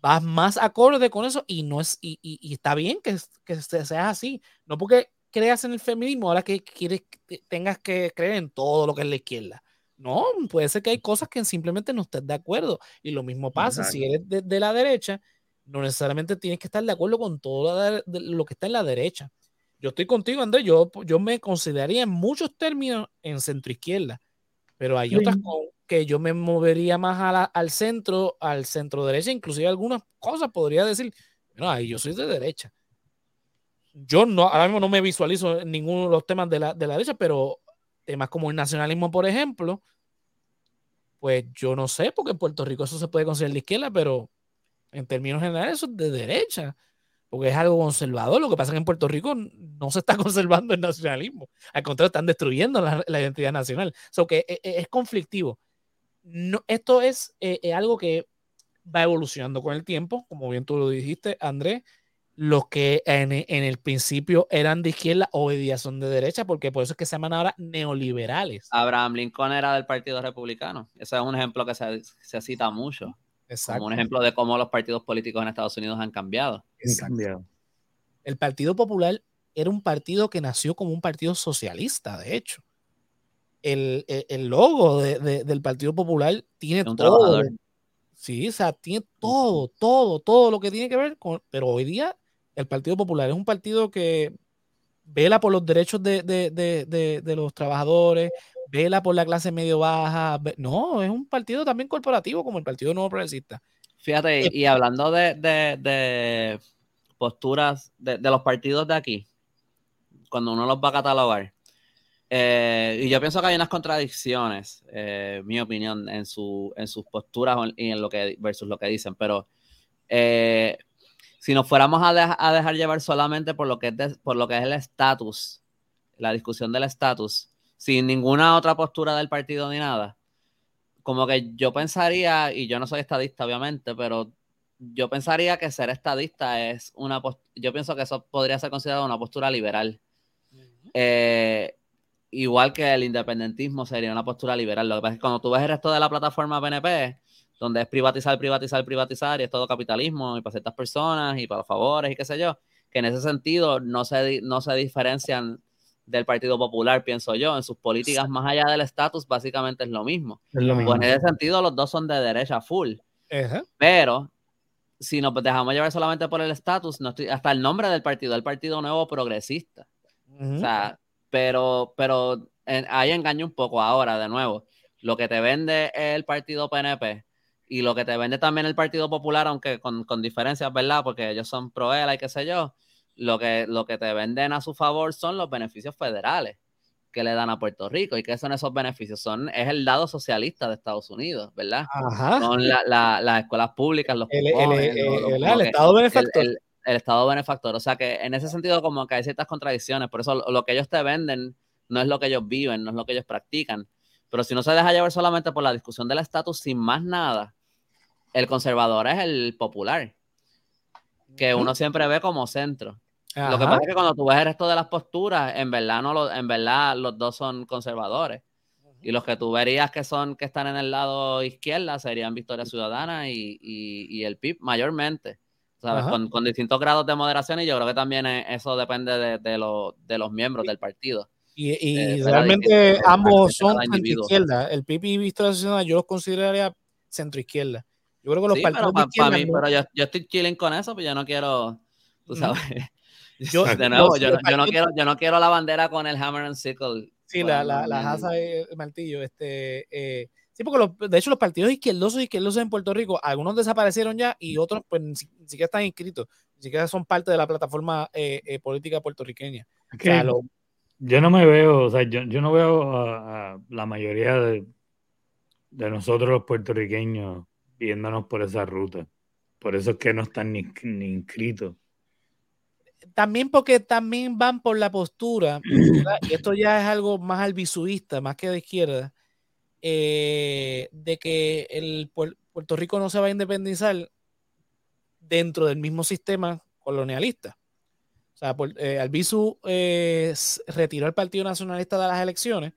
vas más acorde con eso y no es y, y, está bien que, que sea así. No porque creas en el feminismo, ahora que quieres tengas que creer en todo lo que es la izquierda. No, puede ser que hay cosas que simplemente no estés de acuerdo. Y lo mismo pasa si eres de, la derecha, no necesariamente tienes que estar de acuerdo con todo lo que está en la derecha. Yo estoy contigo, Andrés. Yo, yo me consideraría en muchos términos en centro izquierda, pero hay otras que yo me movería más al centro, al centro derecha, inclusive algunas cosas podría decir, no, ahí yo soy de derecha. Yo no, ahora mismo no me visualizo en ninguno de los temas de la, de la derecha, pero temas como el nacionalismo, por ejemplo, pues yo no sé, porque en Puerto Rico eso se puede considerar de izquierda, pero en términos generales eso es de derecha, porque es algo conservador. Lo que pasa es que en Puerto Rico no se está conservando el nacionalismo, al contrario, están destruyendo la, identidad nacional. So que es, es conflictivo. No, esto es eh, algo que va evolucionando con el tiempo, como bien tú lo dijiste, Andrés los que en, el principio eran de izquierda hoy día son de derecha, porque por eso es que se llaman ahora neoliberales. Abraham Lincoln era del Partido Republicano. Ese es un ejemplo que se, cita mucho. Exacto. Como un ejemplo de cómo los partidos políticos en Estados Unidos han cambiado. El Partido Popular era un partido que nació como un partido socialista, de hecho. El, logo del Partido Popular tiene todo. Sí, o sea, tiene todo, todo, todo lo que tiene que ver con. Pero hoy día el Partido Popular es un partido que vela por los derechos de, los trabajadores, vela por la clase medio baja. No, es un partido también corporativo como el Partido Nuevo Progresista. Fíjate, y, hablando de, posturas de, los partidos de aquí, cuando uno los va a catalogar, eh, y yo pienso que hay unas contradicciones, eh, mi opinión, en, su, en sus posturas y en lo que versus lo que dicen, pero eh, si nos fuéramos a, dejar llevar solamente por lo que es, por lo que es el estatus, la discusión del estatus, sin ninguna otra postura del partido ni nada, como que yo pensaría, y yo no soy estadista obviamente, pero yo pensaría que ser estadista es una, yo pienso que eso podría ser considerado una postura liberal. Eh, igual que el independentismo sería una postura liberal. Lo que pasa es que cuando tú ves el resto de la plataforma PNP, donde es privatizar, privatizar, privatizar, y es todo capitalismo, y para ciertas personas, y para los favores, y qué sé yo, que en ese sentido no se, no se diferencian del Partido Popular, pienso yo, en sus políticas más allá del estatus, básicamente es lo mismo. Pues en ese sentido, los dos son de derecha full. Pero si nos dejamos llevar solamente por el estatus, no hasta el nombre del partido, el Partido Nuevo Progresista. O sea, pero, pero ahí engaño un poco ahora, de nuevo. Lo que te vende el partido PNP y lo que te vende también el Partido Popular, aunque con, con diferencias, ¿verdad? Porque ellos son pro y qué sé yo, lo que, lo que te venden a su favor son los beneficios federales que le dan a Puerto Rico. ¿Y qué son esos beneficios? Son, es el lado socialista de Estados Unidos, ¿verdad? Son las escuelas públicas, los el, el, Estado benefactor. El, Estado benefactor. O sea que en ese sentido como que hay ciertas contradicciones. Por eso lo que ellos te venden no es lo que ellos viven, no es lo que ellos practican. Pero si no se deja llevar solamente por la discusión del estatus sin más nada, el conservador es el popular, que uno siempre ve como centro. Lo que pasa es que cuando tú ves el resto de las posturas, en verdad, no lo, en verdad los dos son conservadores. Y los que tú verías que son que están en el lado izquierda serían Victoria Ciudadana y, el PIB mayormente. Con, distintos grados de moderación y yo creo que también eso depende de, los miembros del partido. Y, eh, realmente ambos son izquierda. El PIB y Victoria Ciudadana yo los consideraría centro izquierda. Yo creo que los partidos pero, mí, pero yo, yo, estoy chilling con eso, pues yo no quiero, tú sabes. Yo, de nuevo, yo, yo, no quiero, yo no quiero la bandera con el hammer and sickle. Sí, la, la, la asa de martillo. Este, eh, sí, porque los, de hecho los partidos izquierdosos y izquierdosos en Puerto Rico, algunos desaparecieron ya y otros pues ni, siquiera están inscritos, ni siquiera son parte de la plataforma eh, eh, política puertorriqueña. Yo no me veo, o sea, yo, yo no veo a, a la mayoría de, de nosotros los puertorriqueños viéndonos por esa ruta. Por eso es que no están ni, inscritos. También porque también van por la postura, y esto ya es algo más albisuista, más que de izquierda, eh, de que el Puerto Rico no se va a independizar dentro del mismo sistema colonialista. O sea, eh, Albizu eh, retiró el Partido Nacionalista de las elecciones.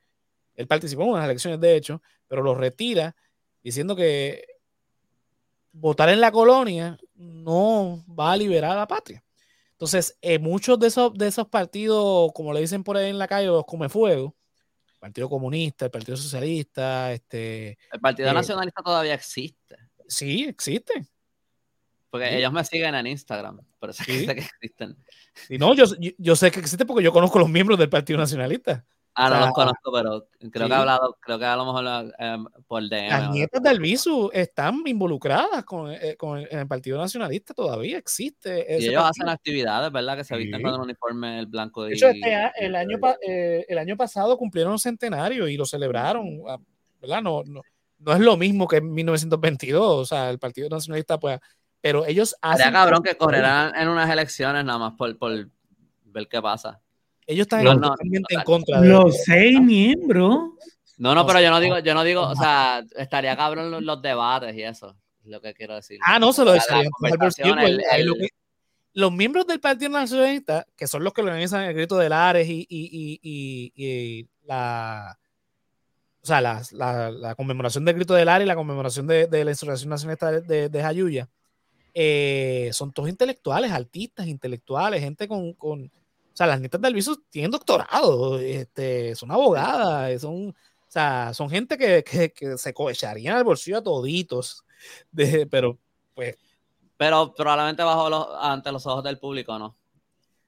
Él participó en unas elecciones, de hecho, pero lo retira diciendo que votar en la colonia no va a liberar a la patria. Entonces, eh, muchos de esos, de esos partidos, como le dicen por ahí en la calle, los come fuego, el Partido Comunista, el Partido Socialista, este... El Partido Nacionalista todavía existe. Sí, existe. Porque ellos me siguen en Instagram, por eso sé que existen. Y no, yo, yo, sé que existe porque yo conozco los miembros del Partido Nacionalista. Ah, no los conozco, pero creo que ha hablado, creo que a lo mejor eh, por DM. Las nietas del Visu están involucradas con, eh, con el, Partido Nacionalista, todavía existe. Y ellos hacen actividades, ¿verdad? Que se visten con el uniforme el blanco. De hecho, este, el, año, eh, el año pasado cumplieron un centenario y lo celebraron, ah, ¿verdad? No, no, no es lo mismo que en 1922, o sea, el Partido Nacionalista, pues pero ellos hacen. Sería cabrón que correrán en unas elecciones nada más por, por ver qué pasa. Ellos están totalmente en contra de Los seis miembros. No, no, pero yo no digo, yo no digo, o sea, estaría cabrón los, debates y eso, es lo que quiero decir. Ah, no, se lo decía. Los miembros del Partido Nacionalista, que son los que organizan el grito de Lares y, y, y, y la, o sea, la, la, la, conmemoración del grito de Lares y la conmemoración de, de la Insurrección Nacionalista de, de, de Jayuya, eh, son todos intelectuales, artistas, intelectuales, gente con, con o sea, las nietas del viso tienen doctorado, este, son abogadas, son, o sea, son gente que, que, que se cohecharían al bolsillo a toditos, de, pero pues... Pero probablemente bajo los, ante los ojos del público, ¿no?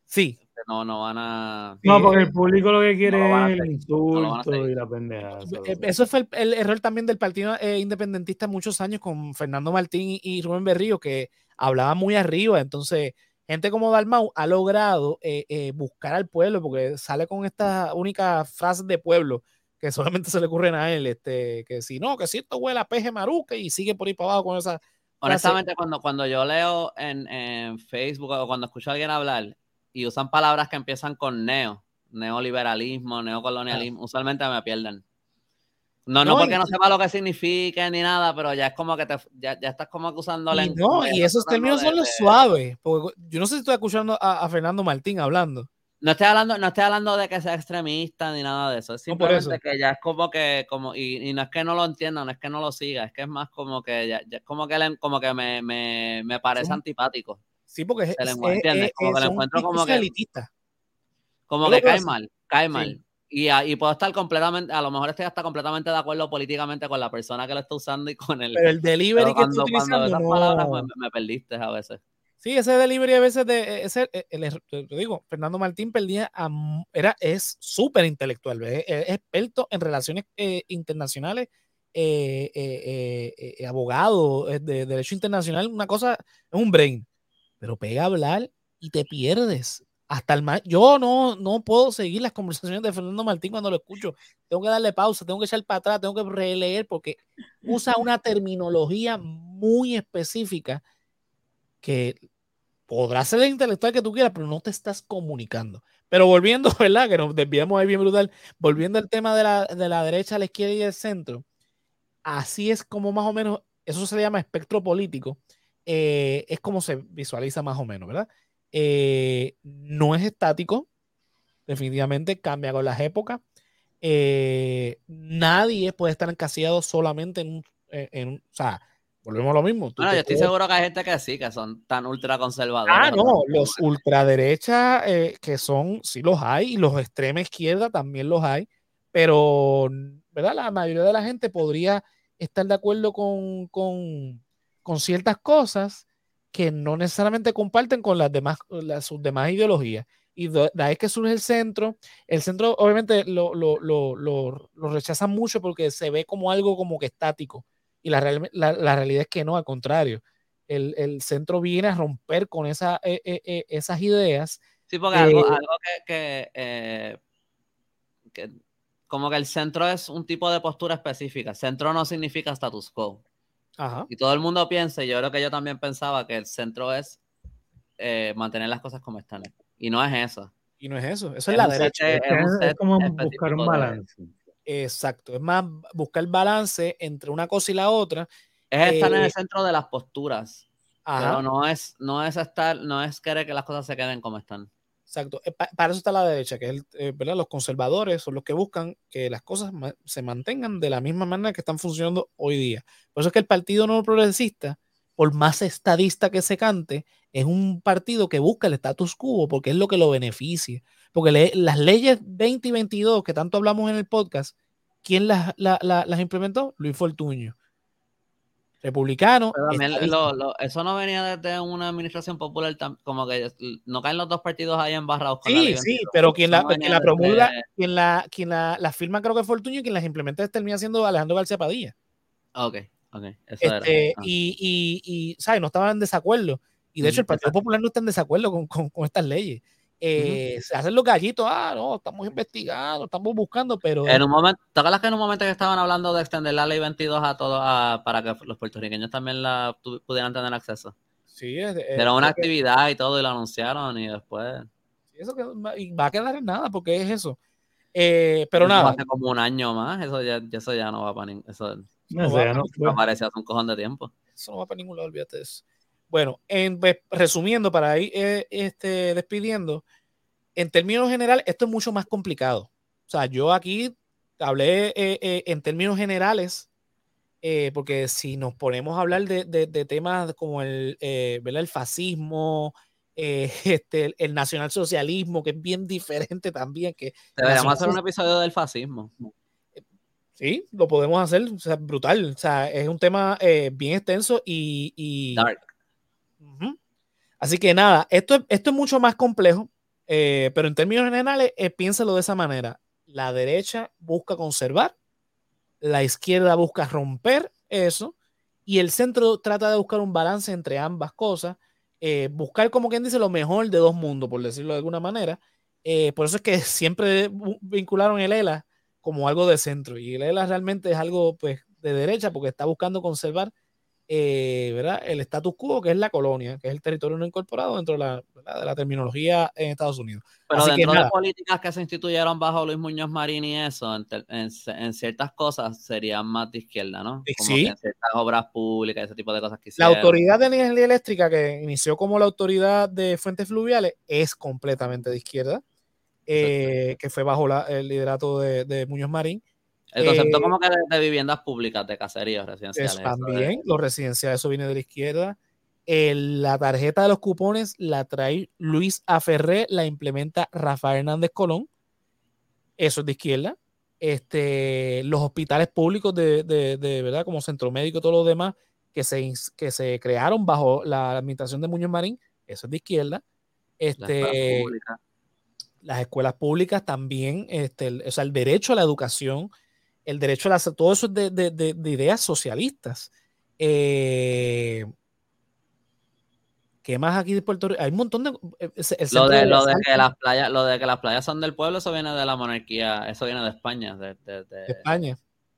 Sí. No, no van a. No, porque el público lo que quiere es el insulto y la pendeja. Eh, eso fue el, error también del Partido eh, Independentista muchos años con Fernando Martín y Rubén Berrío, que hablaba muy arriba. Entonces, gente como Dalmau ha logrado eh, buscar al pueblo, porque sale con estas únicas frases de pueblo que solamente se le ocurren a él, este, que si no, que si esto huele a peje maruque y sigue por ahí para abajo con esa. Honestamente, cuando, cuando yo leo en, en Facebook o cuando escucho a alguien hablar, y usan palabras que empiezan con neo, neoliberalismo, neocolonialismo, usualmente me pierden. No, no, porque no sepa lo que significa ni nada, pero ya es como que te, ya, ya estás como acusándole. Y no, y esos términos son los suaves. Porque yo no sé si estoy escuchando a, Fernando Martín hablando. No estoy hablando, no estoy hablando de que sea extremista ni nada de eso. Es simplemente que ya es como que, como, y, no es que no lo entienda, no es que no lo siga, es que es más como que ya, es como que, como que me, me, me parece antipático. Sí, porque es, como que lo encuentro como que elitista. Como que cae mal, cae mal. Y, y, puedo estar completamente, a lo mejor estoy hasta completamente de acuerdo políticamente con la persona que lo está usando y con el. Pero el delivery que está utilizando. esas palabras pues, me, perdiste a veces. Sí, ese delivery a veces de e, ese, e, el, te digo, Fernando Martín perdía era, es súper intelectual, es, experto en relaciones eh, internacionales, eh, eh, abogado de derecho internacional, una cosa, es un brain pero pega a hablar y te pierdes. Hasta el yo no, no puedo seguir las conversaciones de Fernando Martín cuando lo escucho. Tengo que darle pausa, tengo que echar para atrás, tengo que releer porque usa una terminología muy específica que podrá ser el intelectual que tú quieras, pero no te estás comunicando. Pero volviendo, ¿verdad? Que nos desviamos ahí bien brutal. Volviendo al tema de la, de la derecha, la izquierda y el centro, así es como más o menos, eso se llama espectro político eh, es como se visualiza más o menos, ¿verdad? Eh, no es estático, definitivamente cambia con las épocas. Eh, nadie puede estar encasillado solamente en un, en, o sea, volvemos a lo mismo. Bueno, yo estoy seguro que hay gente que sí, que son tan ultra conservadores. Ah, no, los ultraderechas que son, sí los hay, y los extrema izquierda también los hay, pero, ¿verdad? La mayoría de la gente podría estar de acuerdo con, con con ciertas cosas que no necesariamente comparten con las demás, las, sus demás ideologías. Y de, ahí es que surge el centro. El centro obviamente lo, lo, lo, lo, rechazan mucho porque se ve como algo como que estático. Y la, la, la realidad es que no, al contrario. El, el, centro viene a romper con esa, eh, eh, eh, esas ideas. Sí, porque algo, algo que, que, que, como que el centro es un tipo de postura específica. Centro no significa status quo. Y todo el mundo piensa, y yo creo que yo también pensaba que el centro es eh, mantener las cosas como están. Y no es eso. Y no es eso, eso es, la derecha. es, como buscar un balance. Exacto, es más buscar el balance entre una cosa y la otra. Es estar en el eh, centro de las posturas. Pero no es, no es estar, no es querer que las cosas se queden como están. Exacto. Eh, para eso está la derecha, que es eh, ¿verdad? los conservadores son los que buscan que las cosas se mantengan de la misma manera que están funcionando hoy día. Por eso es que el Partido No Progresista, por más estadista que se cante, es un partido que busca el status quo porque es lo que lo beneficia. Porque las leyes 20 y 22 que tanto hablamos en el podcast, ¿quién las, las implementó? Luis Fortuño republicano. eso no venía desde una administración popular, como que no caen los dos partidos ahí embarrados. Con sí, sí, pero quien la, la promulga, quien, la, quien la, firma creo que fue Fortuño y quien las implementa termina siendo Alejandro García Padilla. Ok, ok. Este, ah. y, y, y, ¿sabes? No estaban en desacuerdo. Y de hecho el Partido Popular no está en desacuerdo con, con, con estas leyes eh, se hacen los gallitos, ah, no, estamos investigando, estamos buscando, pero... En un momento, ¿te acuerdas que en un momento que estaban hablando de extender la ley 22 a todos, para que los puertorriqueños también la pudieran tener acceso? Sí, es, Era una actividad y todo, y lo anunciaron, y después... Eso que va a quedar en nada, porque es eso. Eh, pero nada. Hace como un año más, eso ya, eso ya no va para ningún... Eso no, no, hace un cojón de tiempo. Eso no va para ningún lado, olvídate de eso. Bueno, en, pues, resumiendo, para ir eh, este, despidiendo, en términos generales, esto es mucho más complicado. O sea, yo aquí hablé eh, eh, en términos generales, porque si nos ponemos a hablar de, temas como el, el fascismo, este, el, nacionalsocialismo, que es bien diferente también. Que Deberíamos hacer un episodio del fascismo. Sí, lo podemos hacer, o sea, brutal. O sea, es un tema bien extenso y, Dark. Así que nada, esto, es mucho más complejo, eh, pero en términos generales, eh, piénsalo de esa manera. La derecha busca conservar, la izquierda busca romper eso y el centro trata de buscar un balance entre ambas cosas, eh, buscar como quien dice lo mejor de dos mundos, por decirlo de alguna manera. por eso es que siempre vincularon el ELA como algo de centro y el ELA realmente es algo pues de derecha porque está buscando conservar eh, ¿verdad? el status quo, que es la colonia, que es el territorio no incorporado dentro de la, de la terminología en Estados Unidos. Pero dentro de políticas que se instituyeron bajo Luis Muñoz Marín y eso, en, en, ciertas cosas serían más de izquierda, ¿no? Como sí. en ciertas obras públicas, ese tipo de cosas que La autoridad de energía eléctrica, que inició como la autoridad de fuentes fluviales, es completamente de izquierda, eh, que fue bajo el liderato de, de Muñoz Marín. El concepto eh, como que de, viviendas públicas, de caseríos residenciales. también, los residenciales, eso viene de la izquierda. la tarjeta de los cupones la trae Luis Aferré, la implementa Rafael Hernández Colón. Eso es de izquierda. Este, los hospitales públicos de, de, verdad, como centro médico y todo lo demás, que se, que se crearon bajo la administración de Muñoz Marín, eso es de izquierda. Este, las escuelas públicas también, este, o sea, el derecho a la educación, el derecho a la, todo eso es de, de, de, ideas socialistas. Eh, ¿Qué más aquí de Puerto Rico? Hay un montón de. Eh, lo, de, lo de, que las playas, lo de que las playas son del pueblo, eso viene de la monarquía, eso viene de España. De, España.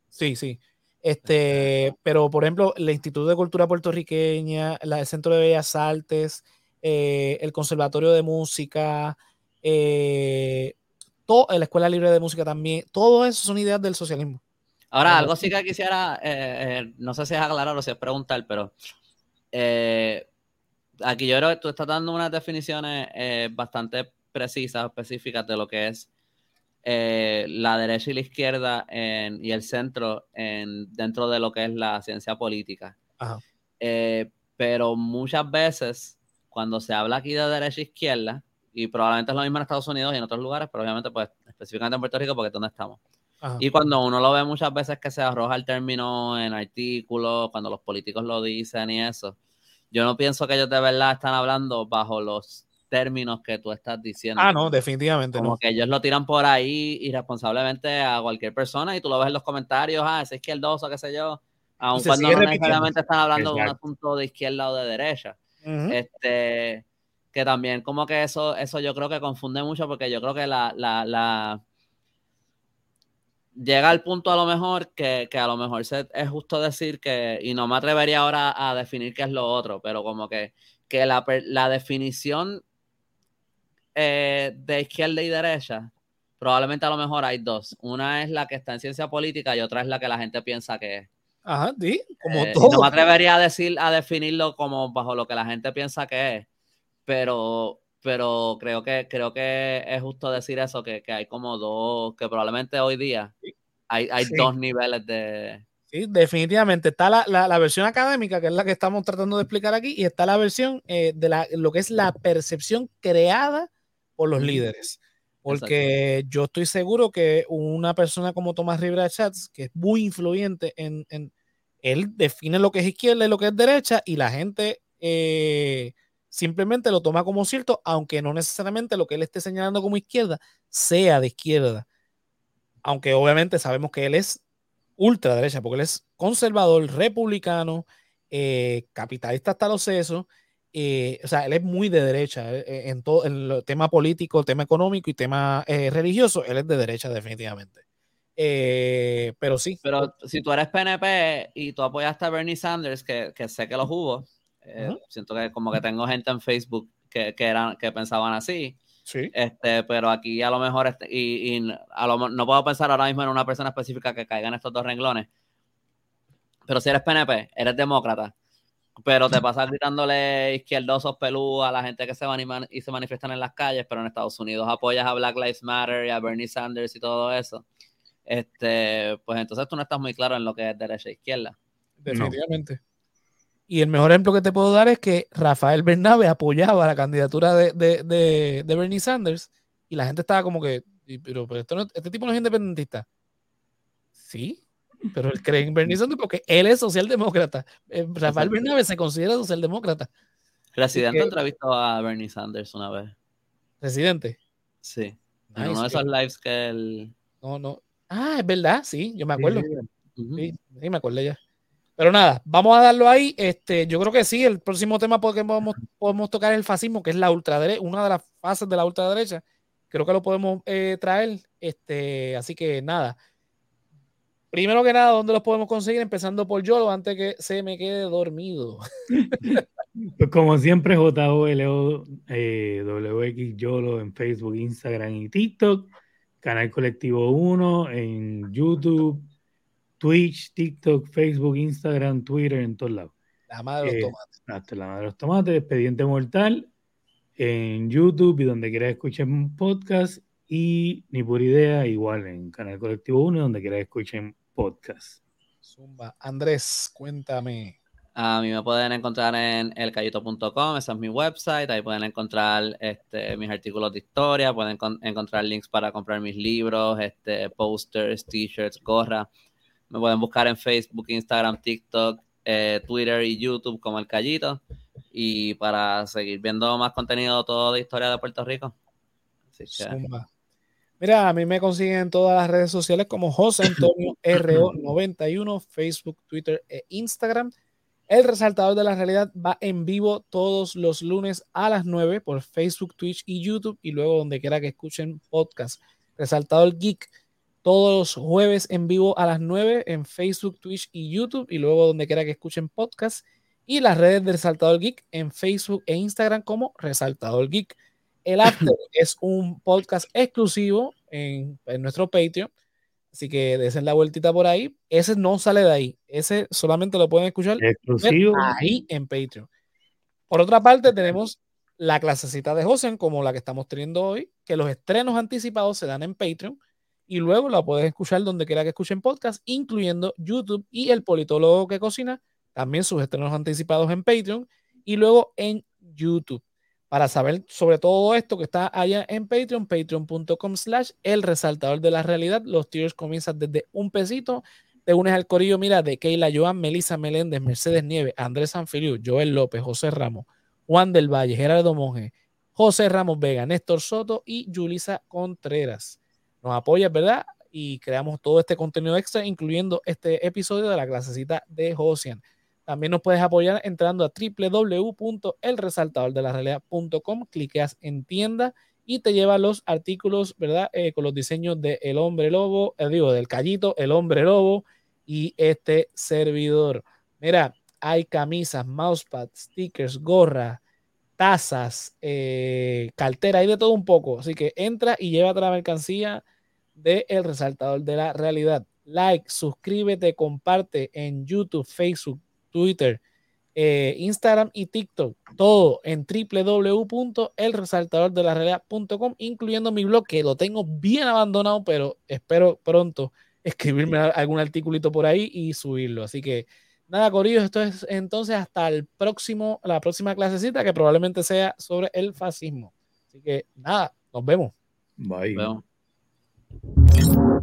Sí, sí. Este, pero por ejemplo, el Instituto de Cultura Puertorriqueña, el Centro de Bellas Artes, eh, el Conservatorio de Música, eh, la Escuela Libre de Música también, todo eso son ideas del socialismo. Ahora, algo sí que quisiera, eh, eh, no sé si es aclarar o si es preguntar, pero eh, aquí yo creo que tú estás dando unas definiciones bastante precisas, específicas de lo que es la derecha y la izquierda y el centro en, dentro de lo que es la ciencia política. pero muchas veces, cuando se habla aquí de derecha e izquierda, y probablemente es lo mismo en Estados Unidos y en otros lugares, pero obviamente pues específicamente en Puerto Rico porque es donde estamos. Y cuando uno lo ve muchas veces que se arroja el término en artículos, cuando los políticos lo dicen y eso, yo no pienso que ellos de verdad están hablando bajo los términos que tú estás diciendo. Ah, no, definitivamente Como que ellos lo tiran por ahí irresponsablemente a cualquier persona y tú lo ves en los comentarios, ah, es izquierdoso, qué sé yo, aun cuando no necesariamente están hablando de un asunto de izquierda o de derecha. Este que también como que eso, eso yo creo que confunde mucho porque yo creo que la, la, la llega al punto a lo mejor que, a lo mejor es justo decir que, y no me atrevería ahora a definir qué es lo otro, pero como que, que la, la definición eh, de izquierda y derecha, probablemente a lo mejor hay dos. Una es la que está en ciencia política y otra es la que la gente piensa que es. Ajá, sí, como Eh, todo. no me atrevería a decir, a definirlo como bajo lo que la gente piensa que es, pero, pero creo que, creo que es justo decir eso, que, que hay como dos, que probablemente hoy día hay, hay Sí. dos niveles de, Sí, definitivamente. Está la, la- la versión académica, que es la que estamos tratando de explicar aquí, y está la versión eh, de la, lo que es la percepción creada por los líderes. Porque yo estoy seguro que una persona como Tomás Rivera Chats, que es muy influyente en, en- él define lo que es izquierda y lo que es derecha, y la gente eh, simplemente lo toma como cierto, aunque no necesariamente lo que él esté señalando como izquierda sea de izquierda. Aunque obviamente sabemos que él es ultraderecha, porque él es conservador, republicano, eh, capitalista hasta los sesos. eh, o sea, él es muy de derecha eh, en todo el tema político, tema económico y tema religioso. Él es de derecha, definitivamente. Pero sí, Pero si tú eres PNP y tú apoyaste a Bernie Sanders, que, que sé que los hubo, eh, siento que como que tengo gente en Facebook que, que, eran, que pensaban así, sí. este, pero aquí a lo mejor, este, y, y a lo, no puedo pensar ahora mismo en una persona específica que caiga en estos dos renglones, pero si eres PNP, eres demócrata, pero te pasas gritándole izquierdosos pelú a la gente que se van y, man- y se manifiestan en las calles, pero en Estados Unidos apoyas a Black Lives Matter y a Bernie Sanders y todo eso, este, pues entonces tú no estás muy claro en lo que es derecha e izquierda. Definitivamente. Y el mejor ejemplo que te puedo dar es que Rafael Bernabe apoyaba la candidatura de, de, de, de Bernie Sanders y la gente estaba como que, "Y, pero, pero esto no- este tipo no es independentista. Sí, pero él cree en Bernie Sanders porque él es socialdemócrata. Eh, Rafael. Bernabe se considera socialdemócrata. Residente que- entrevistó a Bernie Sanders una vez. Residente. Sí. En Nice, uno de esos lives que él. No, no. Ah, es verdad, sí, yo me acuerdo. Sí, sí. Me acordé ya. Pero nada, vamos a darlo ahí. Este, yo creo que sí, el próximo tema que podemos, podemos tocar el fascismo, que es la ultraderecha, una de las fases de la ultraderecha. Creo que lo podemos eh, traer. Este, así que nada. Primero que nada, ¿dónde los podemos conseguir? Empezando por Yolo, antes que se me quede dormido. Pues como siempre, JOLO, eh, WX YOLO en Facebook, Instagram y TikTok. Canal Colectivo 1 en YouTube, Twitch, TikTok, Facebook, Instagram, Twitter, en todos lados. La madre de los Eh, tomates. Hasta la madre de los tomates, Expediente Mortal en YouTube y donde quieras escuchen podcast. Y ni por idea, igual en Canal Colectivo 1, donde quieras escuchen podcast. Zumba. Andrés, cuéntame. A mí me pueden encontrar en elcayito.com, esa es mi website, ahí pueden encontrar este, mis artículos de historia, pueden con- encontrar links para comprar mis libros, este, posters, t-shirts, gorras. Me pueden buscar en Facebook, Instagram, TikTok, eh, Twitter y YouTube como El Cayito. Y para seguir viendo más contenido todo de historia de Puerto Rico. Así que, Zumba. Mira, a mí me consiguen en todas las redes sociales como José Antonio RO91, Facebook, Twitter e Instagram. El resaltador de la realidad va en vivo todos los lunes a las 9 por Facebook, Twitch y YouTube y luego donde quiera que escuchen podcast. Resaltador Geek todos los jueves en vivo a las 9 en Facebook, Twitch y YouTube y luego donde quiera que escuchen podcast y las redes de Resaltador Geek en Facebook e Instagram como Resaltador Geek. El After es un podcast exclusivo en, en nuestro Patreon. Así que desen la vueltita por ahí. Ese no sale de ahí. Ese solamente lo pueden escuchar Exclusivo. ahí en Patreon. Por otra parte, tenemos la clasecita de José, como la que estamos teniendo hoy, que los estrenos anticipados se dan en Patreon y luego la puedes escuchar donde quiera que escuchen podcast, incluyendo YouTube y el politólogo que cocina, también sus estrenos anticipados en Patreon y luego en YouTube. Para saber sobre todo esto que está allá en Patreon, patreon.com slash el resaltador de la realidad. Los tiers comienzan desde un pesito. Te unes al corillo, mira, de Keila Joan, Melissa Meléndez, Mercedes Nieves, Andrés Sanfiliu, Joel López, José Ramos, Juan del Valle, Gerardo Monge, José Ramos Vega, Néstor Soto y Julisa Contreras. Nos apoyas, ¿verdad? Y creamos todo este contenido extra, incluyendo este episodio de la clasecita de Josian. También nos puedes apoyar entrando a www.elresaltadordelarealidad.com, cliqueas en tienda y te lleva los artículos, ¿verdad? Eh, con los diseños de El Hombre Lobo, eh, digo, del Callito, El Hombre Lobo y este servidor. Mira, hay camisas, mousepads, stickers, gorras, tazas, eh, cartera, hay de todo un poco. Así que entra y llévate la mercancía de El Resaltador de la Realidad. like, suscríbete, comparte en YouTube, Facebook, Twitter, eh, Instagram y TikTok. Todo en www.elresaltadordelarealidad.com, incluyendo mi blog, que lo tengo bien abandonado, pero espero pronto escribirme algún articulito por ahí y subirlo. Así que nada, Corillo, esto es entonces hasta el próximo, la próxima clasecita que probablemente sea sobre el fascismo. Así que nada, nos vemos. Bye. you